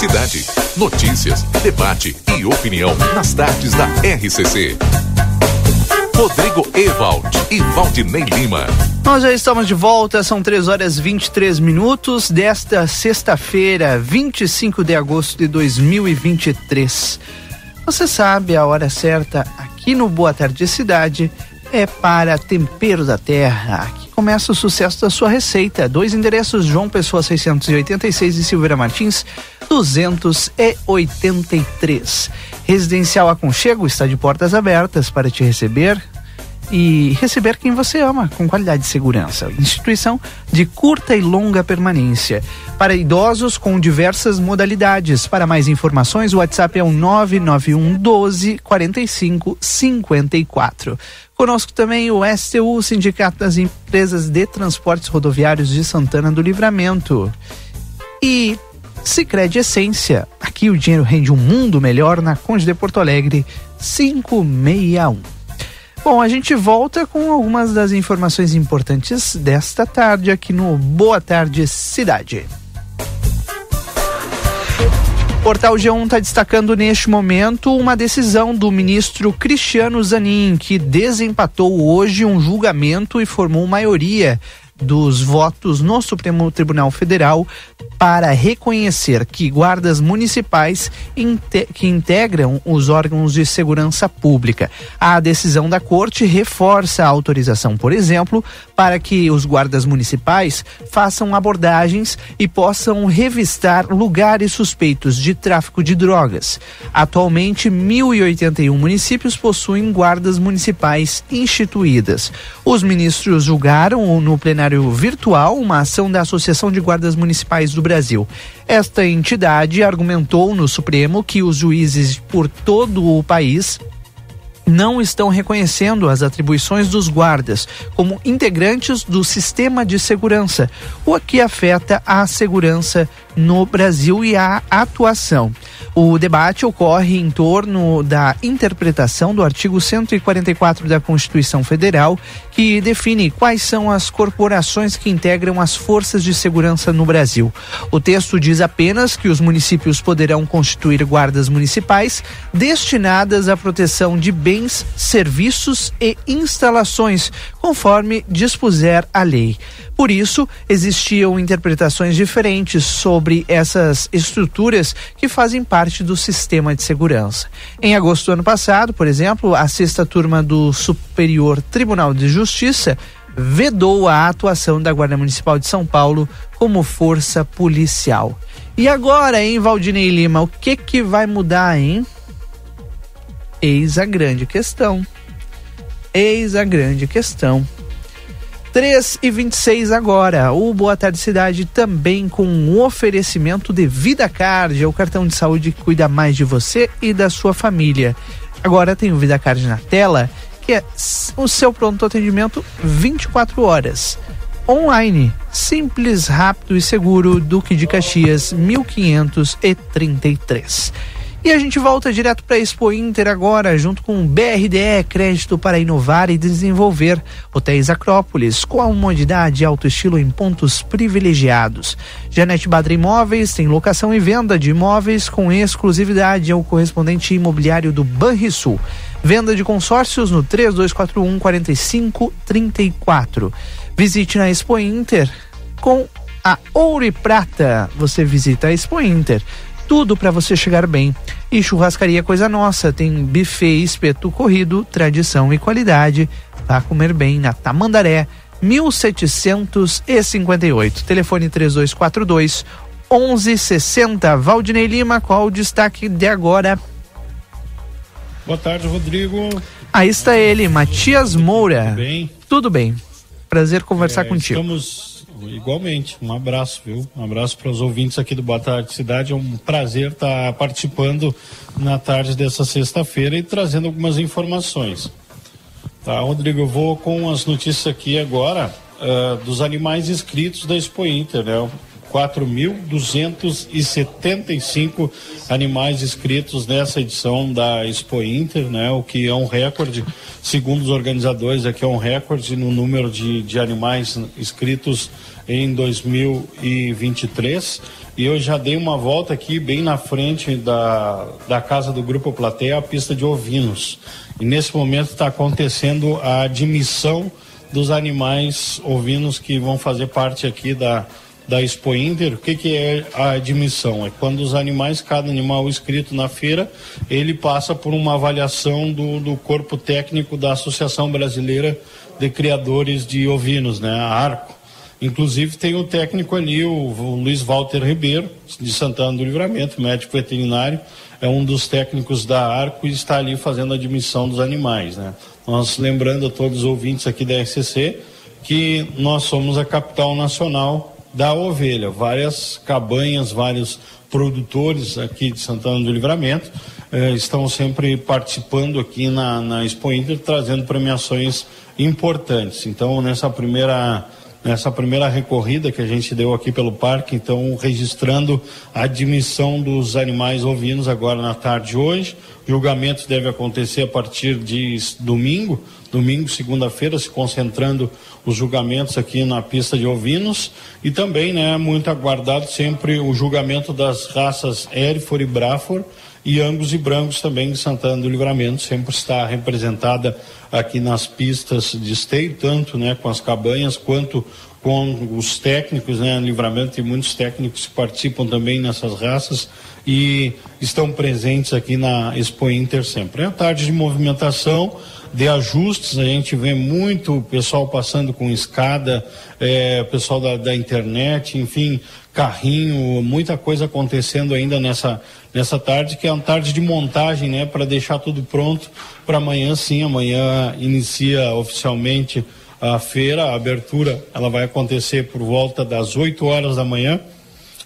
S1: Cidade. Notícias, debate e opinião nas tardes da RCC. Rodrigo Ewald e Valdinei Lima.
S2: Nós já estamos de volta, são 3 horas 23 minutos desta sexta-feira, 25 de agosto de 2023. Você sabe a hora certa aqui no Boa Tarde Cidade é para Tempero da Terra. Aqui começa o sucesso da sua receita. Dois endereços: João Pessoa 686 e Silveira Martins 283. Residencial Aconchego está de portas abertas para te receber e receber quem você ama com qualidade de segurança. Instituição de curta e longa permanência. Para idosos com diversas modalidades. Para mais informações, o WhatsApp é o 991 12 45 54. Conosco também o STU, Sindicato das Empresas de Transportes Rodoviários de Santana do Livramento. E Sicredi Essência. Aqui o dinheiro rende um mundo melhor na Conde de Porto Alegre 561. Bom, a gente volta com algumas das informações importantes desta tarde aqui no Boa Tarde Cidade. O Portal G1 está destacando neste momento uma decisão do ministro Cristiano Zanin, que desempatou hoje um julgamento e formou maioria dos votos no Supremo Tribunal Federal para reconhecer que guardas municipais inte que integram os órgãos de segurança pública. A decisão da corte reforça a autorização, por exemplo, para que os guardas municipais façam abordagens e possam revistar lugares suspeitos de tráfico de drogas. Atualmente, 1.081 municípios possuem guardas municipais instituídas. Os ministros julgaram no plenário virtual uma ação da Associação de Guardas Municipais do Brasil. Esta entidade argumentou no Supremo que os juízes por todo o país não estão reconhecendo as atribuições dos guardas como integrantes do sistema de segurança, o que afeta a segurança no Brasil e a atuação. O debate ocorre em torno da interpretação do artigo 144 da Constituição Federal, que define quais são as corporações que integram as forças de segurança no Brasil. O texto diz apenas que os municípios poderão constituir guardas municipais destinadas à proteção de bens, serviços e instalações, conforme dispuser a lei. Por isso, existiam interpretações diferentes sobre essas estruturas que fazem parte do sistema de segurança. Em agosto do ano passado, por exemplo, a sexta turma do Superior Tribunal de Justiça vedou a atuação da Guarda Municipal de São Paulo como força policial. E agora, hein, Valdinei Lima, o que que vai mudar, hein? Eis a grande questão. Eis a grande questão. 3 e 26 agora. O Boa Tarde Cidade também com um oferecimento de Vida Card, é o cartão de saúde que cuida mais de você e da sua família. Agora tem o Vida Card na tela, que é o seu pronto atendimento 24 horas. Online, simples, rápido e seguro, Duque de Caxias 1533. E a gente volta direto para a Expo Inter agora, junto com o BRDE Crédito para Inovar e Desenvolver. Hotéis Acrópolis, com a comodidade e alto estilo em pontos privilegiados. Janete Badra Imóveis tem locação e venda de imóveis com exclusividade ao correspondente imobiliário do Banrisul. Venda de consórcios no 3241 4534. Visite na Expo Inter com a Ouro e Prata. Você visita a Expo Inter tudo para você chegar bem. E churrascaria coisa nossa, tem buffet, espeto corrido, tradição e qualidade. Vá comer bem na Tamandaré, 1758. Telefone 3242 1160. Valdinei Lima, qual o destaque de agora?
S4: Boa tarde, Rodrigo.
S2: Aí está ele, Matias Moura.
S4: Tudo bem?
S2: Tudo bem. Prazer conversar
S4: É,
S2: contigo.
S4: Estamos igualmente. Um abraço, viu? Um abraço para os ouvintes aqui do Boa Tarde Cidade. É um prazer estar participando na tarde dessa sexta-feira e trazendo algumas informações. Tá, Rodrigo, eu vou com as notícias aqui agora ah, dos animais inscritos da Expo Inter, né? 4.275 animais inscritos nessa edição da Expo Inter, né? O que é um recorde, segundo os organizadores, aqui é um recorde no número de, de animais inscritos em 2023. e eu já dei uma volta aqui bem na frente da, da casa do Grupo Plateia, a pista de ovinos. E nesse momento está acontecendo a admissão dos animais ovinos que vão fazer parte aqui da, da Expo Inter. O que, que é a admissão? É quando os animais, cada animal inscrito na feira, ele passa por uma avaliação do, do corpo técnico da Associação Brasileira de Criadores de Ovinos, né, a ARCO. Inclusive tem o técnico ali, o, o Luiz Walter Ribeiro, de Santana do Livramento, médico veterinário, é um dos técnicos da ARCO e está ali fazendo a admissão dos animais. Né? Nós lembrando a todos os ouvintes aqui da RCC que nós somos a capital nacional da ovelha. Várias cabanhas, vários produtores aqui de Santana do Livramento eh, estão sempre participando aqui na, na Expo Inter, trazendo premiações importantes. Então, nessa primeira nessa primeira recorrida que a gente deu aqui pelo parque, então registrando a admissão dos animais ovinos agora na tarde de hoje. O julgamento deve acontecer a partir de domingo, domingo, segunda-feira, se concentrando os julgamentos aqui na pista de ovinos e também, né, muito aguardado sempre o julgamento das raças Hereford e Braford e Angus e Brancos também de Santana do Livramento, sempre está representada aqui nas pistas de esteio, tanto né, com as cabanhas quanto com os técnicos, né, Livramento tem muitos técnicos que participam também nessas raças e estão presentes aqui na Expo Inter sempre. É a tarde de movimentação, de ajustes, a gente vê muito pessoal passando com escada, é, pessoal da, da internet, enfim, carrinho, muita coisa acontecendo ainda nessa, nessa tarde, que é uma tarde de montagem, né, para deixar tudo pronto para amanhã sim, amanhã inicia oficialmente a feira, a abertura, ela vai acontecer por volta das 8 horas da manhã,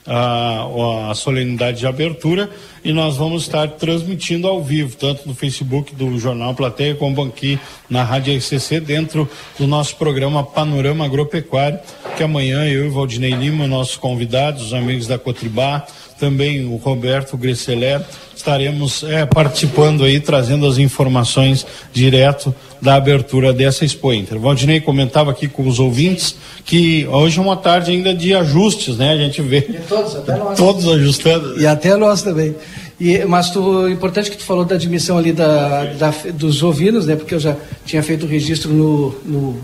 S4: a, a, solenidade de abertura e nós vamos estar transmitindo ao vivo, tanto no Facebook do Jornal Plateia como aqui na Rádio RCC, dentro do nosso programa Panorama Agropecuário, que amanhã eu e Valdinei Lima, nossos convidados, os amigos da Cotribá, também o Roberto Gresseler, estaremos é, participando aí, trazendo as informações direto da abertura dessa Expo Inter. Valdinei comentava aqui com os ouvintes que hoje é uma tarde ainda de ajustes, né? A gente vê
S3: todos, até nós.
S4: todos ajustando.
S3: E até nós também. E, mas tu, importante que tu falou da admissão ali da, da, dos ovinos, né? Porque eu já tinha feito o registro no, no,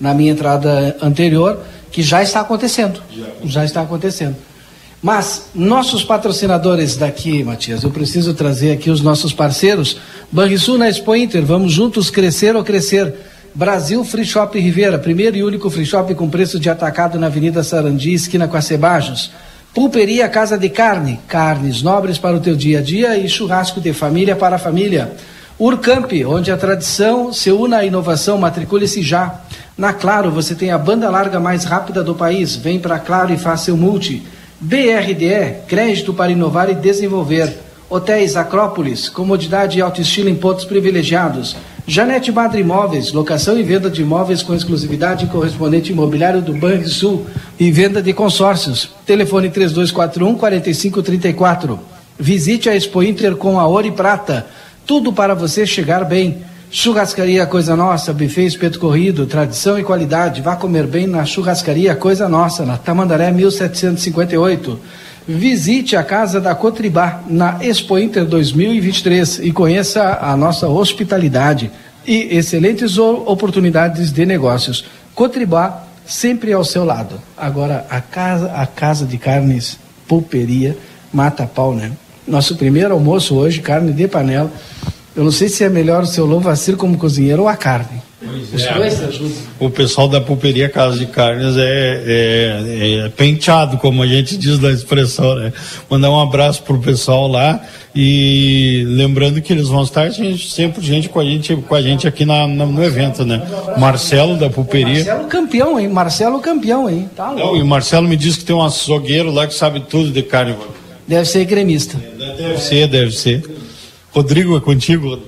S3: na minha entrada anterior, que já está acontecendo. Já, já está acontecendo. Mas nossos patrocinadores daqui, Matias, eu preciso trazer aqui os nossos parceiros. Banrisul na Expo Inter, vamos juntos crescer ou crescer. Brasil Free Shop Rivera, primeiro e único free shop com preço de atacado na Avenida Sarandi, esquina com a Cebajos. Pulperia Casa de Carne, carnes nobres para o teu dia a dia e churrasco de família para a família. Urcamp, onde a tradição se une à inovação, matricule-se já. Na Claro, você tem a banda larga mais rápida do país. Vem para Claro e faça seu multi. BRDE, crédito para inovar e desenvolver. Hotéis Acrópolis, comodidade e alto estilo em pontos privilegiados. Janete Madre Imóveis, locação e venda de imóveis com exclusividade correspondente imobiliário do Banrisul e venda de consórcios. Telefone 3241 4534. Visite a Expo Inter com a Ouro e Prata. Tudo para você chegar bem. Churrascaria Coisa Nossa, buffet espeto corrido, tradição e qualidade. Vá comer bem na Churrascaria Coisa Nossa, na Tamandaré 1758. Visite a Casa da Cotribá na Expo Inter 2023 e conheça a nossa hospitalidade e excelentes oportunidades de negócios. Cotribá sempre ao seu lado. Agora a casa, a casa de carnes pulperia mata pau, né? Nosso primeiro almoço hoje, carne de panela eu não sei se é melhor o seu louvacir como cozinheiro ou a carne. Os
S4: é. dois ajudam. O pessoal da pulperia Casa de Carnes é, é, é, penteado, como a gente diz na expressão, né? Mandar um abraço pro pessoal lá e lembrando que eles vão estar gente, sempre gente com a gente, com a gente aqui na, na, no evento, né? Marcelo da pulperia.
S3: Marcelo campeão, hein? Marcelo campeão, hein? Tá
S4: louco. Não, e o Marcelo me disse que tem um açougueiro lá que sabe tudo de carne.
S3: Deve ser gremista.
S4: Deve ser, deve ser. Rodrigo, é contigo.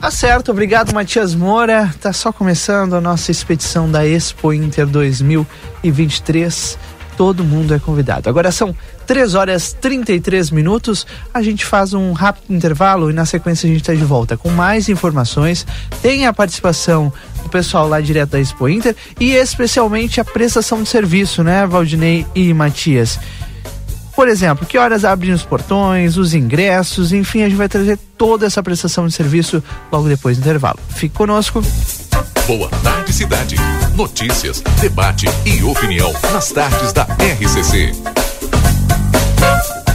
S2: Tá certo, obrigado Matias Moura. Tá só começando a nossa expedição da Expo Inter 2023. Todo mundo é convidado. Agora são 3 horas 33 minutos. A gente faz um rápido intervalo e na sequência a gente está de volta com mais informações. Tem a participação do pessoal lá direto da Expo Inter e especialmente a prestação de serviço, né, Valdinei e Matias? Por exemplo, que horas abrem os portões, os ingressos, enfim, a gente vai trazer toda essa prestação de serviço logo depois do intervalo. Fique conosco.
S1: Boa tarde, cidade. Notícias, debate e opinião nas tardes da RCC.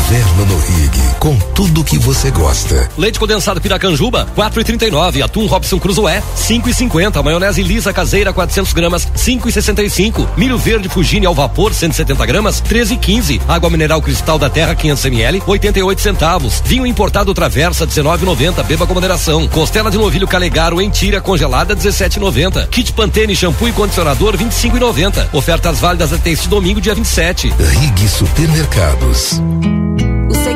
S5: Inverno no Rig, com tudo que você gosta.
S6: Leite condensado Piracanjuba, 4,39. Atum Robson Cruzoé, 5,50. Maionese lisa caseira, 400 gramas, 5,65. Milho verde Fugine ao vapor, 170 gramas, 13,15. Água mineral Cristal da Terra, 500 ml, 88 centavos. Vinho importado Traversa, 19,90. Beba com moderação. Costela de novilho Calegaro em tira congelada, 17,90. Kit Pantene shampoo e condicionador, 25,90. Ofertas válidas até este domingo, dia 27.
S5: Rig Supermercados.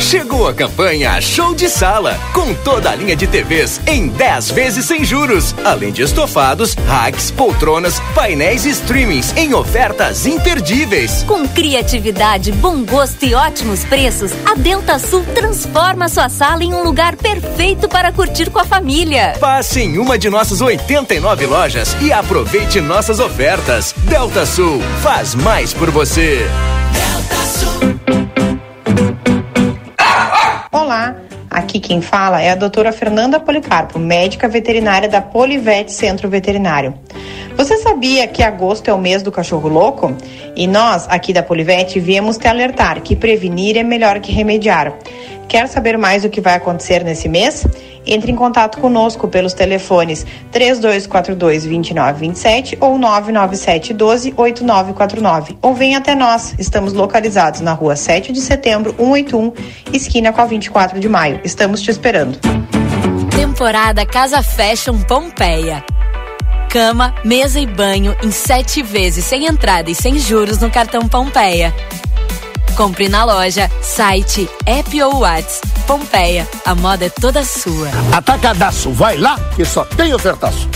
S18: Chegou a campanha Show de Sala, com toda a linha de TVs em 10 vezes sem juros, além de estofados, racks, poltronas, painéis e streamings em ofertas imperdíveis.
S19: Com criatividade, bom gosto e ótimos preços, a Delta Sul transforma sua sala em um lugar perfeito para curtir com a família.
S18: Passe em uma de nossas 89 lojas e aproveite nossas ofertas. Delta Sul faz mais por você.
S20: Olá, aqui quem fala é a doutora Fernanda Policarpo, médica veterinária da Polivete Centro Veterinário. Você sabia que agosto é o mês do cachorro louco? E nós, aqui da Polivete, viemos te alertar que prevenir é melhor que remediar. Quer saber mais o que vai acontecer nesse mês? Entre em contato conosco pelos telefones 3242-2927 ou 997-12-8949. Ou venha até nós. Estamos localizados na rua 7 de setembro, 181, esquina com a 24 de maio. Estamos te esperando.
S19: Temporada Casa Fashion Pompeia. Cama, mesa e banho em sete vezes sem entrada e sem juros no cartão Pompeia. Compre na loja, site, app ou Whats. Pompeia, a moda é toda sua.
S21: Atacadaço, vai lá que só tem ofertaço.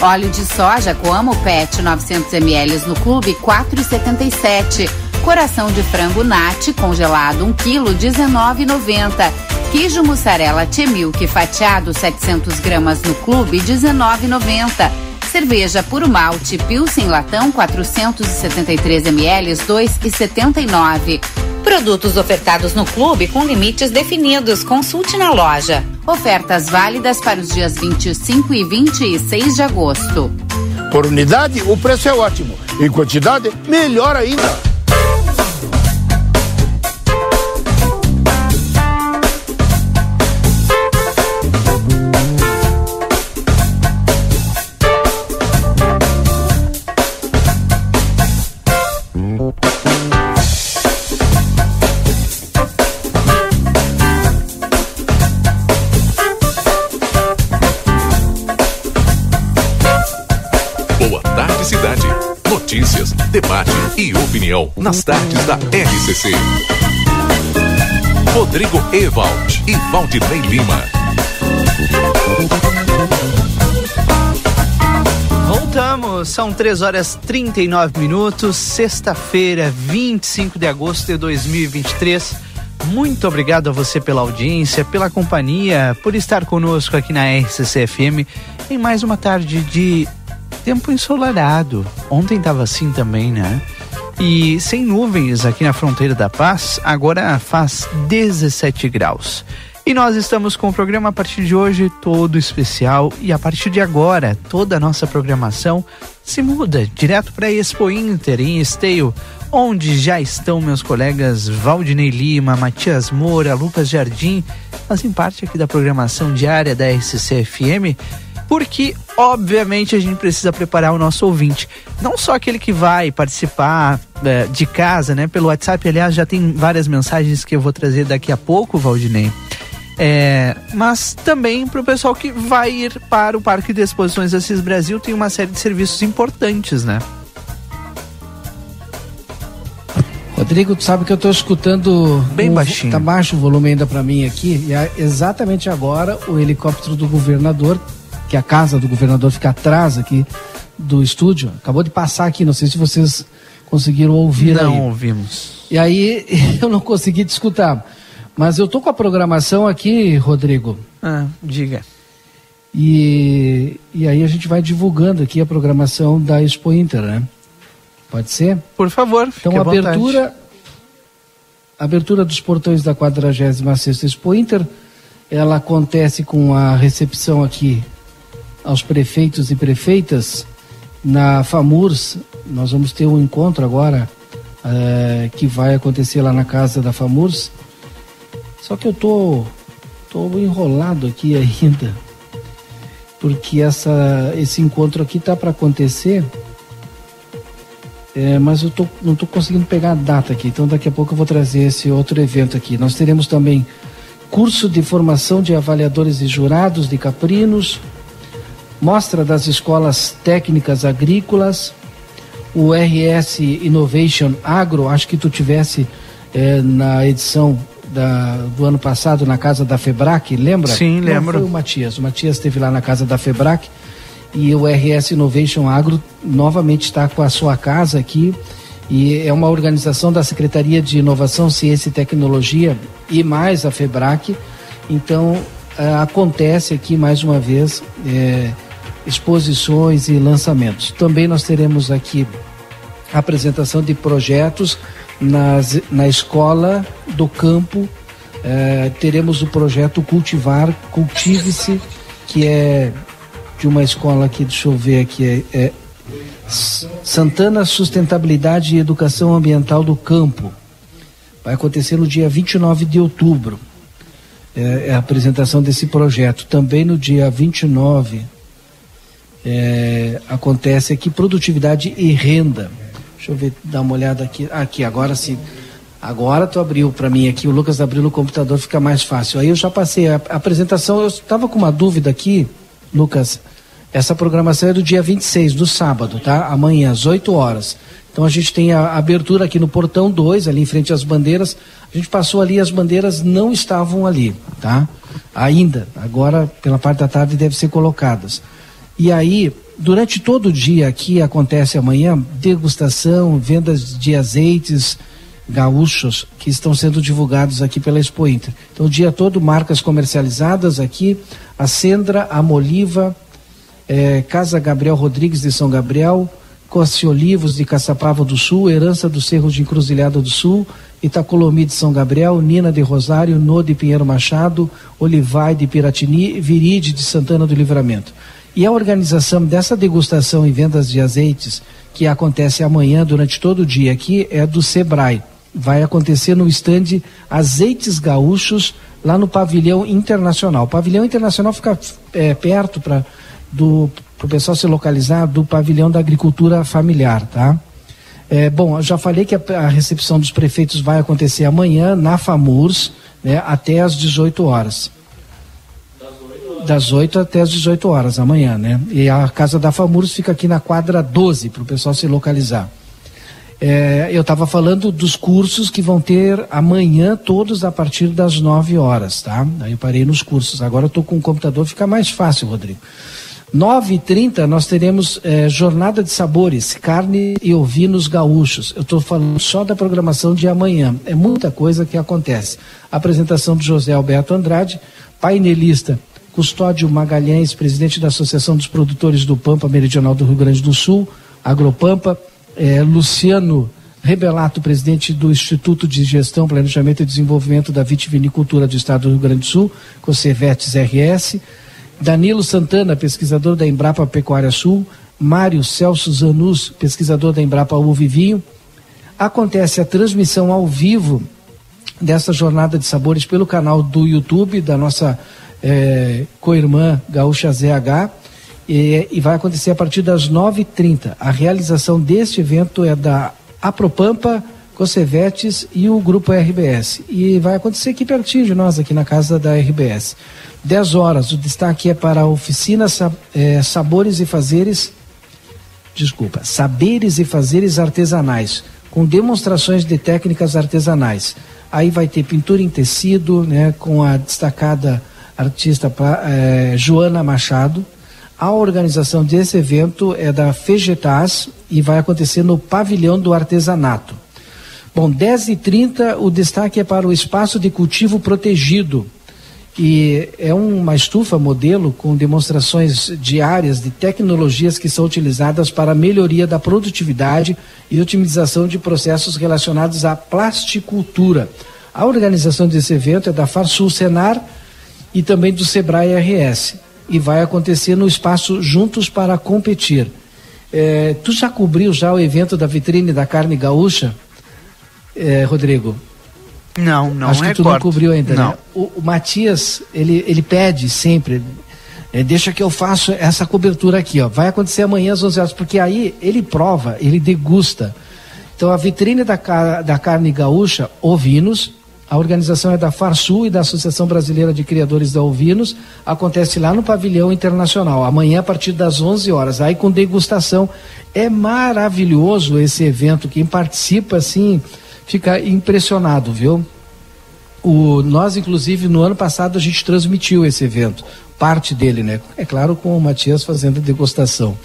S22: Óleo de soja Coamo Pet 900 ml no clube 4,77. Coração de frango Nat congelado 1 kg 19,90. Queijo mussarela T-Milk fatiado 700 gramas no clube 19,90. Cerveja puro malte Pilsen latão 473 ml 2,79. Produtos ofertados no clube com limites definidos. Consulte na loja. Ofertas válidas para os dias 25 e 26 de agosto.
S21: Por unidade, o preço é ótimo. Em quantidade, melhor ainda.
S1: Debate e opinião nas tardes da RCC. Rodrigo Ewald e Valdinei Lima.
S2: Voltamos, são 3 horas 39 minutos, sexta-feira, 25 de agosto de 2023. Muito obrigado a você pela audiência, pela companhia, por estar conosco aqui na RCC FM em mais uma tarde de tempo ensolarado. Ontem estava assim também, né? E sem nuvens aqui na fronteira da paz, agora faz 17 graus. E nós estamos com o programa a partir de hoje todo especial e a partir de agora toda a nossa programação se muda direto para Expo Inter em Esteio, onde já estão meus colegas Valdinei Lima, Matias Moura, Lucas Jardim, fazem parte aqui da programação diária da RCC FM porque obviamente a gente precisa preparar o nosso ouvinte, não só aquele que vai participar eh, de casa, né, pelo WhatsApp, aliás, já tem várias mensagens que eu vou trazer daqui a pouco, Valdinei. É, mas também para o pessoal que vai ir para o Parque de Exposições Assis Brasil, tem uma série de serviços importantes, né?
S3: Rodrigo, tu sabe que eu estou escutando
S2: Bem
S3: um-
S2: baixinho.
S3: Tá baixo o volume ainda para mim aqui. E a- exatamente agora o helicóptero do governador, que a casa do governador fica atrás aqui do estúdio, acabou de passar aqui. Não sei se vocês conseguiram ouvir
S2: não
S3: aí.
S2: ouvimos.
S3: E aí eu não consegui te escutar. Mas eu tô com a programação aqui, Rodrigo.
S2: Ah, diga.
S3: E, e aí a gente vai divulgando aqui a programação da Expo Inter, né? Pode ser?
S2: Por favor,
S3: Então, abertura, abertura dos portões da 46ª Expo Inter, ela acontece com a recepção aqui aos prefeitos e prefeitas na FAMURS. Nós vamos ter um encontro agora eh, que vai acontecer lá na casa da FAMURS. Só que eu tô, tô enrolado aqui ainda, porque essa, esse encontro aqui tá para acontecer é, mas eu tô, não estou conseguindo pegar a data aqui, então daqui a pouco eu vou trazer esse outro evento aqui. Nós teremos também curso de formação de avaliadores e jurados de caprinos, mostra das escolas técnicas agrícolas, o RS Innovation Agro, acho que tu tivesse é, na edição da- do ano passado na casa da Febrac, lembra?
S2: Sim,
S3: Não,
S2: lembro.
S3: foi o Matias. O Matias esteve lá na casa da Febrac e o RS Innovation Agro novamente está com a sua casa aqui e é uma organização da Secretaria de Inovação, Ciência e Tecnologia e mais a Febrac. Então eh, acontece aqui mais uma vez eh, exposições e lançamentos. Também nós teremos aqui a apresentação de projetos nas, na escola do campo. Eh, teremos o projeto Cultivar, Cultive-se, que é de uma escola aqui, deixa eu ver aqui, é, é Santana Sustentabilidade e Educação Ambiental do Campo. Vai acontecer no dia 29 de outubro. É, é a apresentação desse projeto. Também no dia 29 é, acontece aqui produtividade e renda. Deixa eu ver, dar uma olhada aqui. Aqui, agora sim. Agora tu abriu para mim aqui, o Lucas abriu no computador, fica mais fácil. Aí eu já passei a, a apresentação, eu estava com uma dúvida aqui, Lucas. Essa programação é do dia 26, do sábado, tá? Amanhã, às 8 horas. Então a gente tem a abertura aqui no portão 2, ali em frente às bandeiras. A gente passou ali, as bandeiras não estavam ali, tá? Ainda. Agora, pela parte da tarde, devem ser colocadas. E aí, durante todo o dia aqui acontece amanhã degustação, vendas de azeites gaúchos que estão sendo divulgados aqui pela Expo Inter. Então, o dia todo, marcas comercializadas aqui, a Sendra, a Moliva, eh, Casa Gabriel Rodrigues de São Gabriel, Cosse Olivos de Caçapava do Sul, Herança dos Cerros de Encruzilhada do Sul, Itacolomi de São Gabriel, Nina de Rosário, No de Pinheiro Machado, Olivai de Piratini, Viride de Santana do Livramento. E a organização dessa degustação e vendas de azeites, que acontece amanhã durante todo o dia aqui, é do Sebrae. Vai acontecer no estande Azeites Gaúchos, lá no Pavilhão Internacional. O Pavilhão Internacional fica é, perto para do o pessoal se localizar do Pavilhão da Agricultura Familiar, tá? É, bom, já falei que a, a, recepção dos prefeitos vai acontecer amanhã na FAMURS, né, até às 18 horas das 8 até as 18 horas amanhã, né? E a casa da FAMURS fica aqui na quadra 12, para o pessoal se localizar. É, eu estava falando dos cursos que vão ter amanhã, todos a partir das 9 horas, tá? Aí eu parei nos cursos. Agora eu estou com o computador, fica mais fácil, Rodrigo. 9h30 nós teremos é, Jornada de Sabores, carne e ovinos gaúchos. Eu estou falando só da programação de amanhã. É muita coisa que acontece. Apresentação do José Alberto Andrade, painelista Custódio Magalhães, presidente da Associação dos Produtores do Pampa Meridional do Rio Grande do Sul, Agropampa, é, Luciano Rebelato, presidente do Instituto de Gestão, Planejamento e Desenvolvimento da Vitivinicultura do Estado do Rio Grande do Sul, Cocevetes RS, Danilo Santana, pesquisador da Embrapa Pecuária Sul, Mário Celso Zanus, pesquisador da Embrapa Uva e Vinho. Acontece a transmissão ao vivo dessa jornada de sabores pelo canal do YouTube da nossa é, co-irmã Gaúcha ZH e, e, vai acontecer a partir das 9h30. A realização deste evento é da Apropampa, Cocevetes e o Grupo RBS. E vai acontecer aqui pertinho de nós, aqui na casa da RBS. 10 horas, o destaque é para a oficina é, Sabores e Fazeres, desculpa, Saberes e Fazeres Artesanais, com demonstrações de técnicas artesanais. Aí vai ter pintura em tecido, né, com a destacada artista é, Joana Machado. A organização desse evento é da Vegetas e vai acontecer no Pavilhão do Artesanato. Bom, 10h30, o destaque é para o espaço de cultivo protegido, que é uma estufa modelo com demonstrações diárias de tecnologias que são utilizadas para a melhoria da produtividade e otimização de processos relacionados à plasticultura. A organização desse evento é da Farsul Senar e também do Sebrae RS e vai acontecer no espaço Juntos para Competir. É, tu já cobriu já o evento da vitrine da carne gaúcha? é, Rodrigo?
S2: Não, não
S3: Acho que
S2: recordo.
S3: tu não cobriu ainda,
S2: não.
S3: né? O, o Matias, ele, ele pede sempre, é, deixa que eu faço essa cobertura aqui, ó. Vai acontecer amanhã às 11 horas, porque aí ele prova, ele degusta. Então a vitrine da, da carne gaúcha, ovinos, a organização é da Farsul e da Associação Brasileira de Criadores de Ovinos. Acontece lá no Pavilhão Internacional, amanhã a partir das 11 horas. Aí com degustação. É maravilhoso esse evento. Quem participa, assim, fica impressionado, viu? O, nós, inclusive, no ano passado a gente transmitiu esse evento, parte dele, né? É claro, com o Matias fazendo a degustação.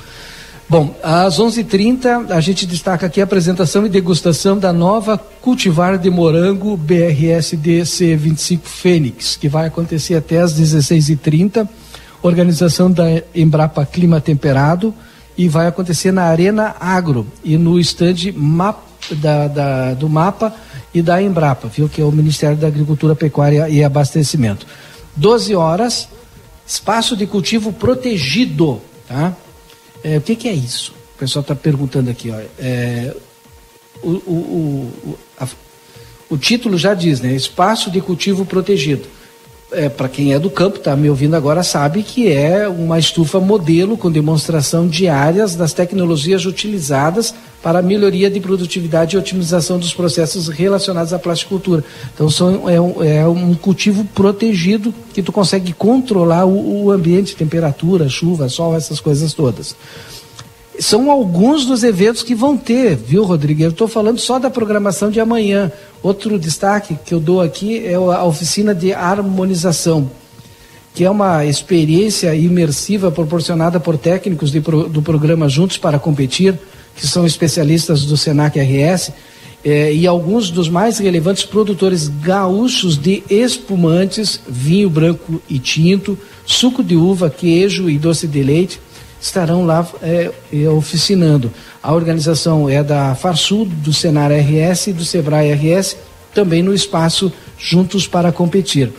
S3: Bom, às 11h30 a gente destaca aqui a apresentação e degustação da nova cultivar de morango BRSD C25 Fênix, que vai acontecer até às 16h30. Organização da Embrapa Clima Temperado e vai acontecer na Arena Agro e no estande da, da, do MAPA e da Embrapa, viu? Que é o Ministério da Agricultura, Pecuária e Abastecimento. 12 horas, espaço de cultivo protegido, tá? É, o que, que, é isso? O pessoal está perguntando aqui, ó. É, o, o, o, a, o título já diz, né? Espaço de cultivo protegido é, para quem é do campo, está me ouvindo agora, sabe que é uma estufa modelo com demonstração diárias das tecnologias utilizadas para a melhoria de produtividade e otimização dos processos relacionados à plasticultura. Então são, é, um, é um cultivo protegido que tu consegue controlar o, o ambiente, temperatura, chuva, sol, essas coisas todas. São alguns dos eventos que vão ter, viu, Rodrigo? Eu estou falando só da programação de amanhã. Outro destaque que eu dou aqui é a oficina de harmonização, que é uma experiência imersiva proporcionada por técnicos de, do programa Juntos para Competir, que são especialistas do Senac RS, eh, e alguns dos mais relevantes produtores gaúchos de espumantes, vinho branco e tinto, suco de uva, queijo e doce de leite estarão lá é, oficinando. A organização é da Farsul, do Senar RS e do Sebrae RS, também no espaço Juntos para Competir.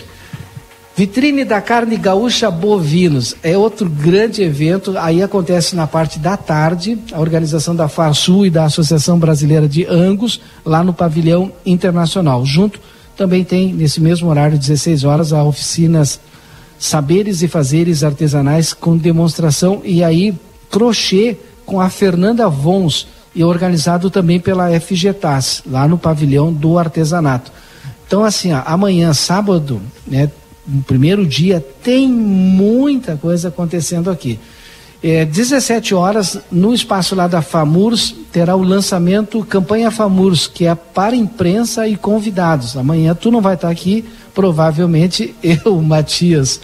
S3: Vitrine da Carne Gaúcha Bovinos é outro grande evento. Aí acontece na parte da tarde, a organização da Farsul e da Associação Brasileira de Angus, lá no Pavilhão Internacional. Junto também tem, nesse mesmo horário, 16 horas, a oficinas saberes e fazeres artesanais com demonstração e aí crochê com a Fernanda Vons e organizado também pela FGTAS, lá no pavilhão do artesanato. Então assim, ó, amanhã, sábado, né, no primeiro dia, tem muita coisa acontecendo aqui. É, 17 horas, no espaço lá da FAMURS, terá o lançamento Campanha FAMURS, que é para imprensa e convidados. Amanhã tu não vai estar aqui, provavelmente eu, Matias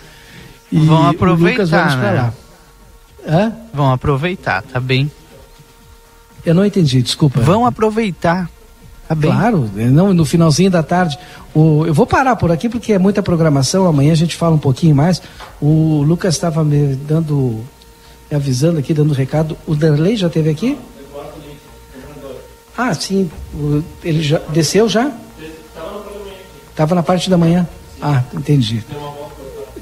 S3: e
S2: Vão aproveitar, né?
S3: Hã?
S2: Vão aproveitar, tá bem?
S3: Eu não entendi, desculpa.
S2: Vão aproveitar. Tá bem.
S3: Claro, não, no finalzinho da tarde. O, eu vou parar por aqui porque é muita programação. Amanhã a gente fala um pouquinho mais. O Lucas estava me dando, me avisando aqui, dando recado. O Darley já esteve aqui? Ah, sim. O, ele já desceu já? Estava na parte da manhã. Ah, entendi.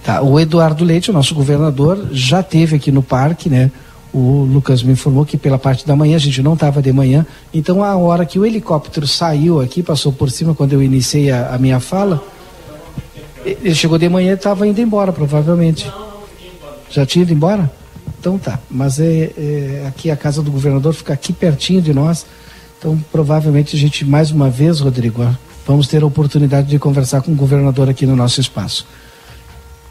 S3: Tá, o Eduardo Leite, o nosso governador, já teve aqui no parque, né? O Lucas me informou que pela parte da manhã, a gente não estava de manhã, então a hora que o helicóptero saiu aqui, passou por cima quando eu iniciei a, a minha fala, ele chegou de manhã e estava indo embora, provavelmente. Já tinha ido embora? Então tá, mas é, é, aqui a casa do governador fica aqui pertinho de nós, então provavelmente a gente mais uma vez, Rodrigo, vamos ter a oportunidade de conversar com o governador aqui no nosso espaço.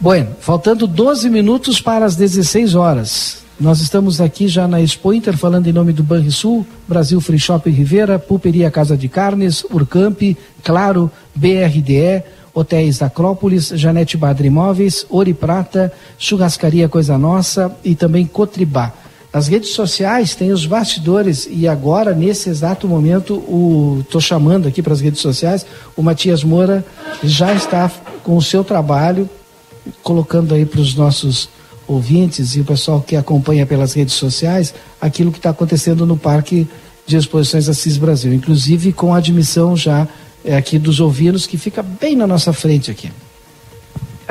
S3: Bueno, faltando 12 minutos para as 16 horas. Nós estamos aqui já na Expo Inter falando em nome do Banrisul, Brasil Free Shop Rivera, Pulperia Casa de Carnes, Urcamp, Claro, BRDE, Hotéis Acrópolis, Janete Badre Imóveis, Ouro Prata, Churrascaria Coisa Nossa e também Cotribá. Nas redes sociais tem os bastidores e agora, nesse exato momento, tô chamando aqui para as redes sociais, o Matias Moura já está com o seu trabalho colocando aí para os nossos ouvintes e o pessoal que acompanha pelas redes sociais aquilo que está acontecendo no Parque de Exposições Assis Brasil, inclusive com a admissão já é, aqui dos ovinos que fica bem na nossa frente aqui.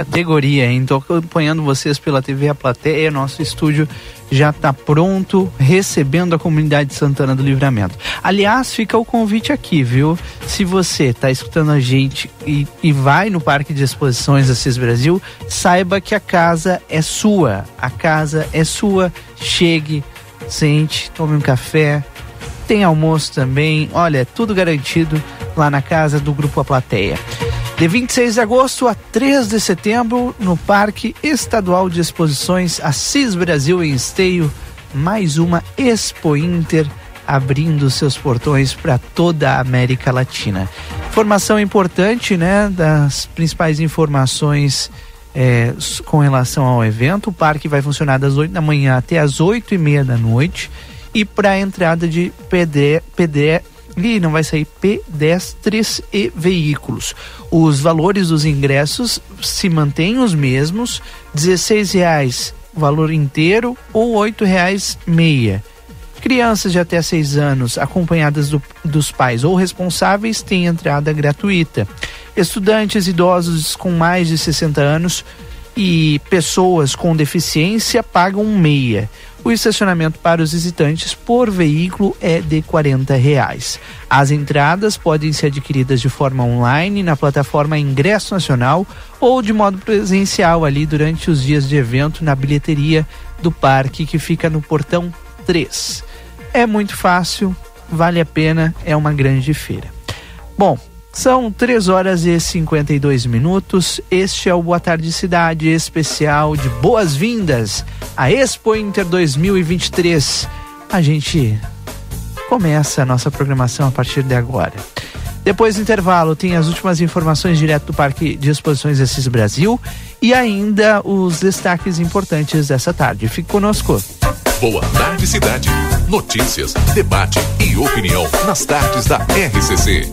S2: Categoria, hein? Estou acompanhando vocês pela TV A Plateia, nosso estúdio já está pronto, recebendo a comunidade de Santana do Livramento. Aliás, fica o convite aqui, viu? Se você está escutando a gente e, e, vai no Parque de Exposições Assis Brasil, saiba que a casa é sua. A casa é sua. Chegue, sente, tome um café. Tem almoço também. Olha, é tudo garantido lá na casa do Grupo A Plateia. De 26 de agosto a 3 de setembro, no Parque Estadual de Exposições Assis Brasil em Esteio, mais uma Expo Inter abrindo seus portões para toda a América Latina. Informação importante, né, das principais informações é, com relação ao evento. O parque vai funcionar das 8 da manhã até as 8 e meia da noite. E para a entrada de PD, PD, e não vai sair pedestres e veículos. Os valores dos ingressos se mantêm os mesmos, R$ reais valor inteiro ou R$ reais meia. Crianças de até 6 anos acompanhadas do, dos pais ou responsáveis têm entrada gratuita. Estudantes idosos com mais de 60 anos e pessoas com deficiência pagam meia. O estacionamento para os visitantes por veículo é de R$ reais. As entradas podem ser adquiridas de forma online na plataforma Ingresso Nacional ou de modo presencial ali durante os dias de evento na bilheteria do parque que fica no portão 3. É muito fácil, vale a pena, é uma grande feira. Bom, são 3 horas e 52 minutos. Este é o Boa Tarde Cidade especial de boas-vindas à Expo Inter 2023. a gente começa a nossa programação a partir de agora. Depois do intervalo, tem as últimas informações direto do Parque de Exposições Assis Brasil e ainda os destaques importantes dessa tarde. Fique conosco.
S1: Boa tarde, cidade. Notícias, debate e opinião nas tardes da RCC.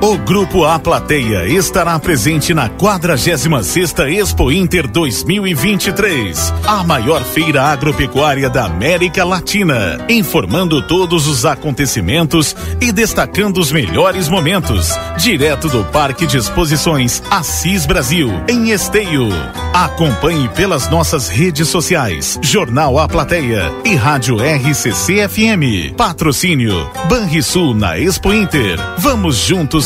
S7: O Grupo A Plateia estará presente na 46ª Expo Inter 2023, a maior feira agropecuária da América Latina, informando todos os acontecimentos e destacando os melhores momentos, direto do Parque de Exposições Assis Brasil, em Esteio. Acompanhe pelas nossas redes sociais, Jornal A Plateia e Rádio RCC FM. Patrocínio Banrisul na Expo Inter. Vamos juntos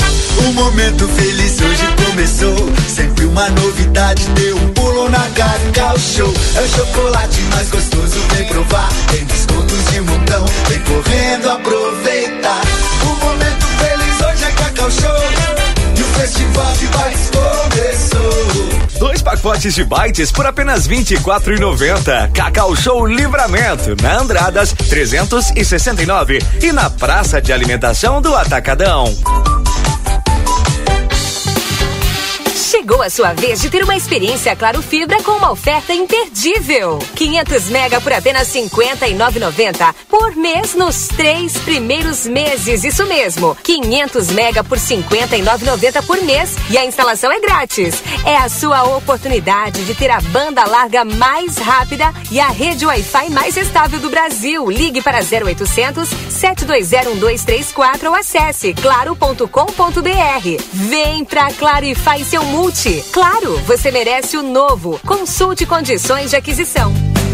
S23: O momento feliz hoje começou. Sempre uma novidade, deu um pulo na Cacau Show. É o chocolate mais gostoso, vem provar. Tem descontos de montão, vem correndo aproveitar. O momento feliz hoje é Cacau Show. E o festival de bites começou.
S18: Dois pacotes de bytes por apenas R$ 24,90. Cacau Show Livramento, na Andradas 369 e na Praça de Alimentação do Atacadão.
S15: Chegou a sua vez de ter uma experiência Claro Fibra com uma oferta imperdível. 500 mega por apenas 59,90 por mês nos três primeiros meses. Isso mesmo, 500 mega por 59,90 por mês e a instalação é grátis. É a sua oportunidade de ter a banda larga mais rápida e a rede Wi-Fi mais estável do Brasil. Ligue para 0800 720 1234 ou acesse claro.com.br. Vem pra Claro e faz seu multi. Claro, você merece o novo. Consulte condições de aquisição.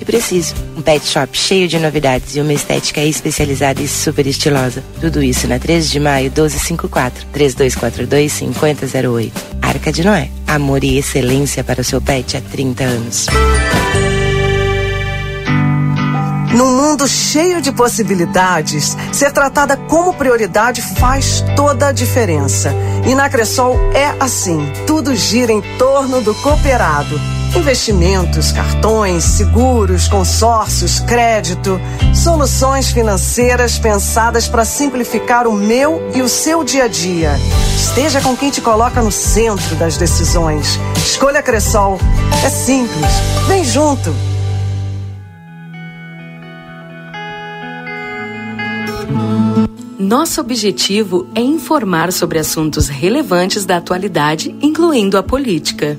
S24: e preciso. Um pet shop cheio de novidades e uma estética especializada e super estilosa. Tudo isso na 13 de maio 1254 3242 5008. Arca de Noé. Amor e excelência para o seu pet há 30 anos.
S25: Num mundo cheio de possibilidades, ser tratada como prioridade faz toda a diferença. E na Cressol é assim: tudo gira em torno do cooperado. Investimentos, cartões, seguros, consórcios, crédito, soluções financeiras pensadas para simplificar o meu e o seu dia a dia. Esteja com quem te coloca no centro das decisões. Escolha Cressol. É simples. Vem junto.
S14: Nosso objetivo é informar sobre assuntos relevantes da atualidade, incluindo a política.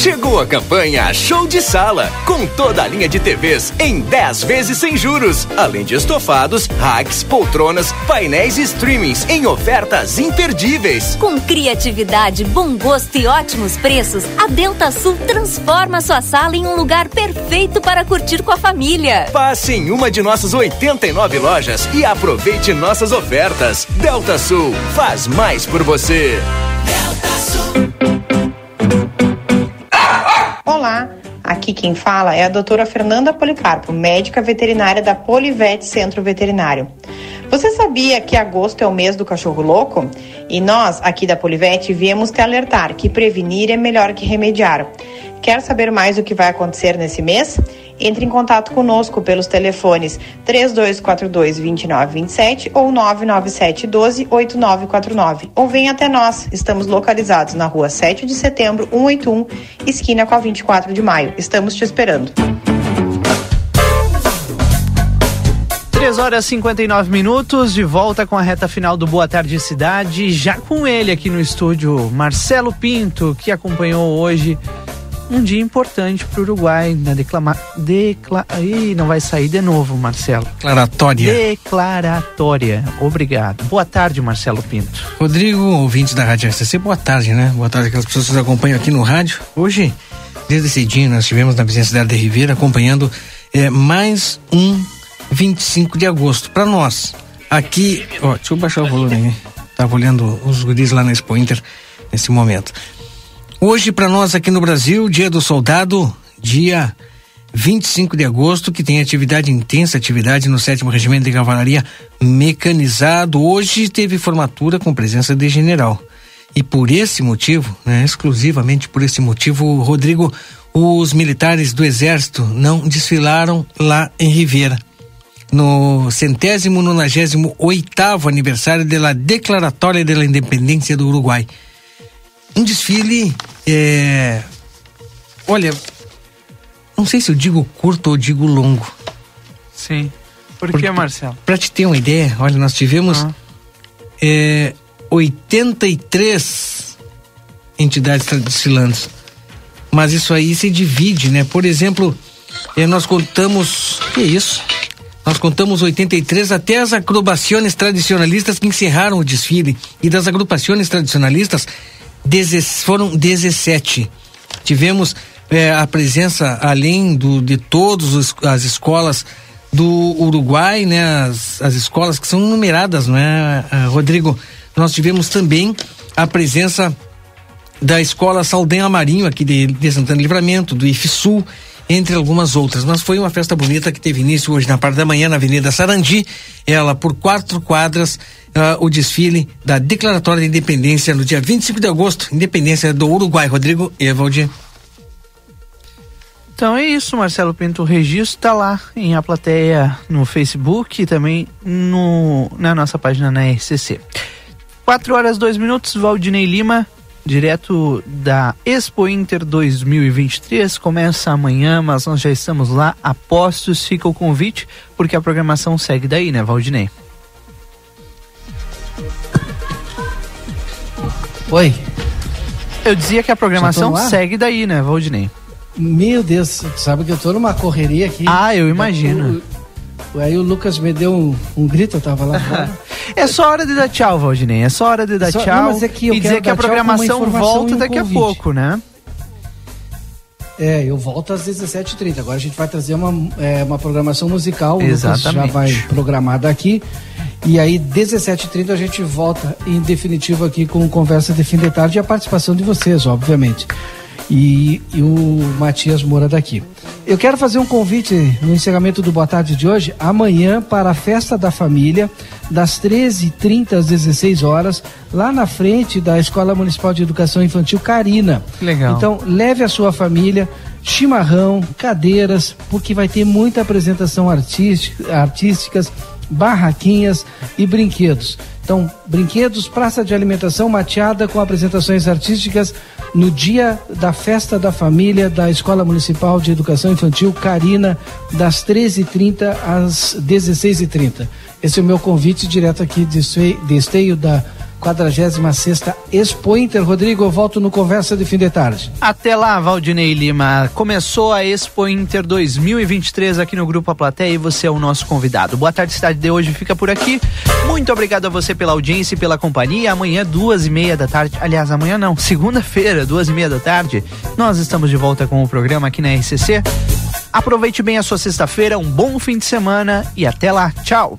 S18: Chegou a campanha Show de Sala, com toda a linha de TVs em 10 vezes sem juros, além de estofados, racks, poltronas, painéis e streamings em ofertas imperdíveis.
S15: Com criatividade, bom gosto e ótimos preços, a Delta Sul transforma sua sala em um lugar perfeito para curtir com a família.
S18: Passe em uma de nossas 89 lojas e aproveite nossas ofertas. Delta Sul faz mais por você.
S20: Aqui quem fala é a doutora Fernanda Policarpo, médica veterinária da Polivete Centro Veterinário. Você sabia que agosto é o mês do cachorro louco? E nós, aqui da Polivete, viemos te alertar que prevenir é melhor que remediar. Quer saber mais o que vai acontecer nesse mês? Entre em contato conosco pelos telefones 3242-2927 ou 997-12-8949. Ou venha até nós. Estamos localizados na rua 7 de setembro, 181, esquina com a 24 de maio. Estamos te esperando.
S2: 3 horas e 59 minutos, de volta com a reta final do Boa Tarde Cidade. Já com ele aqui no estúdio, Marcelo Pinto, que acompanhou hoje um dia importante para o Uruguai na declama, decla, Ih, não vai sair de novo, Marcelo.
S26: Declaratória.
S2: Declaratória. Obrigado. Boa tarde, Marcelo Pinto.
S26: Rodrigo, ouvintes da Rádio RCC, boa tarde, né? Boa tarde aquelas pessoas que nos acompanham aqui no rádio. Hoje, desde cedinho, nós estivemos na presença da Ribeira acompanhando é, mais um 25 de agosto. Para nós, aqui. Ó, deixa eu baixar o volume aí. Tava olhando os guris lá na Expo Inter nesse momento. Hoje, para nós aqui no Brasil, Dia do Soldado, dia 25 de agosto, que tem atividade intensa, atividade no 7 Regimento de Cavalaria Mecanizado. Hoje teve formatura com presença de general. E por esse motivo, né, exclusivamente por esse motivo, Rodrigo, os militares do Exército não desfilaram lá em Ribeira no centésimo nonagésimo oitavo aniversário da Declaratória da Independência do Uruguai. Um desfile, é... olha, não sei se eu digo curto ou digo longo.
S2: Sim. Por que, Marcelo?
S26: Para te ter uma ideia, olha, nós tivemos ah. é, 83 entidades desfilando. Mas isso aí se divide, né? Por exemplo, é, nós contamos. Que isso? Nós contamos 83 até as agrupações tradicionalistas que encerraram o desfile. E das agrupações tradicionalistas, foram 17. Tivemos é, a presença, além do, de todas as escolas do Uruguai, né? As, as escolas que são numeradas, não é, Rodrigo? Nós tivemos também a presença da escola Saldanha Marinho, aqui de, de Santana Livramento, do IFSUL, entre algumas outras. Mas foi uma festa bonita que teve início hoje na parte da manhã na Avenida Sarandi. Ela por quatro quadras, uh, o desfile da Declaratória de Independência no dia 25 de agosto, Independência do Uruguai. Rodrigo Evaldi.
S2: Então é isso, Marcelo Pinto. O registro está lá em a plateia no Facebook e também no, na nossa página na RCC. 4 horas 2 minutos, Valdinei Lima, direto da Expo Inter 2023. Começa amanhã, mas nós já estamos lá a postos. Fica o convite, porque a programação segue daí, né, Valdinei?
S26: Oi.
S2: Eu dizia que a programação segue daí, né, Valdinei?
S26: Meu Deus, sabe que eu tô numa correria aqui.
S2: Ah, eu imagino.
S26: Aí o Lucas me deu um, um grito, eu tava lá fora.
S2: é só hora de dar tchau, Valdinei. É só hora de dar só, tchau não, é que e dizer que a programação volta daqui a pouco, né?
S26: É, eu volto às 17h30. Agora a gente vai trazer uma, é, uma programação musical.
S2: Exatamente.
S26: O Lucas já vai programada aqui.
S3: E aí, 17h30, a gente volta em definitivo aqui com conversa de fim de tarde e a participação de vocês, obviamente. E, e, o Matias Moura daqui. Eu quero fazer um convite no encerramento do Boa Tarde de hoje, amanhã, para a festa da família, das 13h30 às 16 horas, lá na frente da Escola Municipal de Educação Infantil Carina.
S2: Legal.
S3: Então, leve a sua família, chimarrão, cadeiras, porque vai ter muita apresentação artística, artísticas, barraquinhas e brinquedos. Então, brinquedos, praça de alimentação mateada com apresentações artísticas no dia da festa da família da Escola Municipal de Educação Infantil Carina, das 13h30 às 16h30. Esse é o meu convite direto aqui de esteio da 46 Expo Inter. Rodrigo, eu volto no Conversa de Fim de Tarde.
S2: Até lá, Valdinei Lima. Começou a Expo Inter 2023 aqui no Grupo A Plateia e você é o nosso convidado. Boa tarde, cidade de hoje fica por aqui. Muito obrigado a você pela audiência e pela companhia. Amanhã, duas e meia da tarde. Aliás, amanhã não, segunda-feira, duas e meia da tarde, nós estamos de volta com o programa aqui na RCC. Aproveite bem a sua sexta-feira, um bom fim de semana e até lá. Tchau.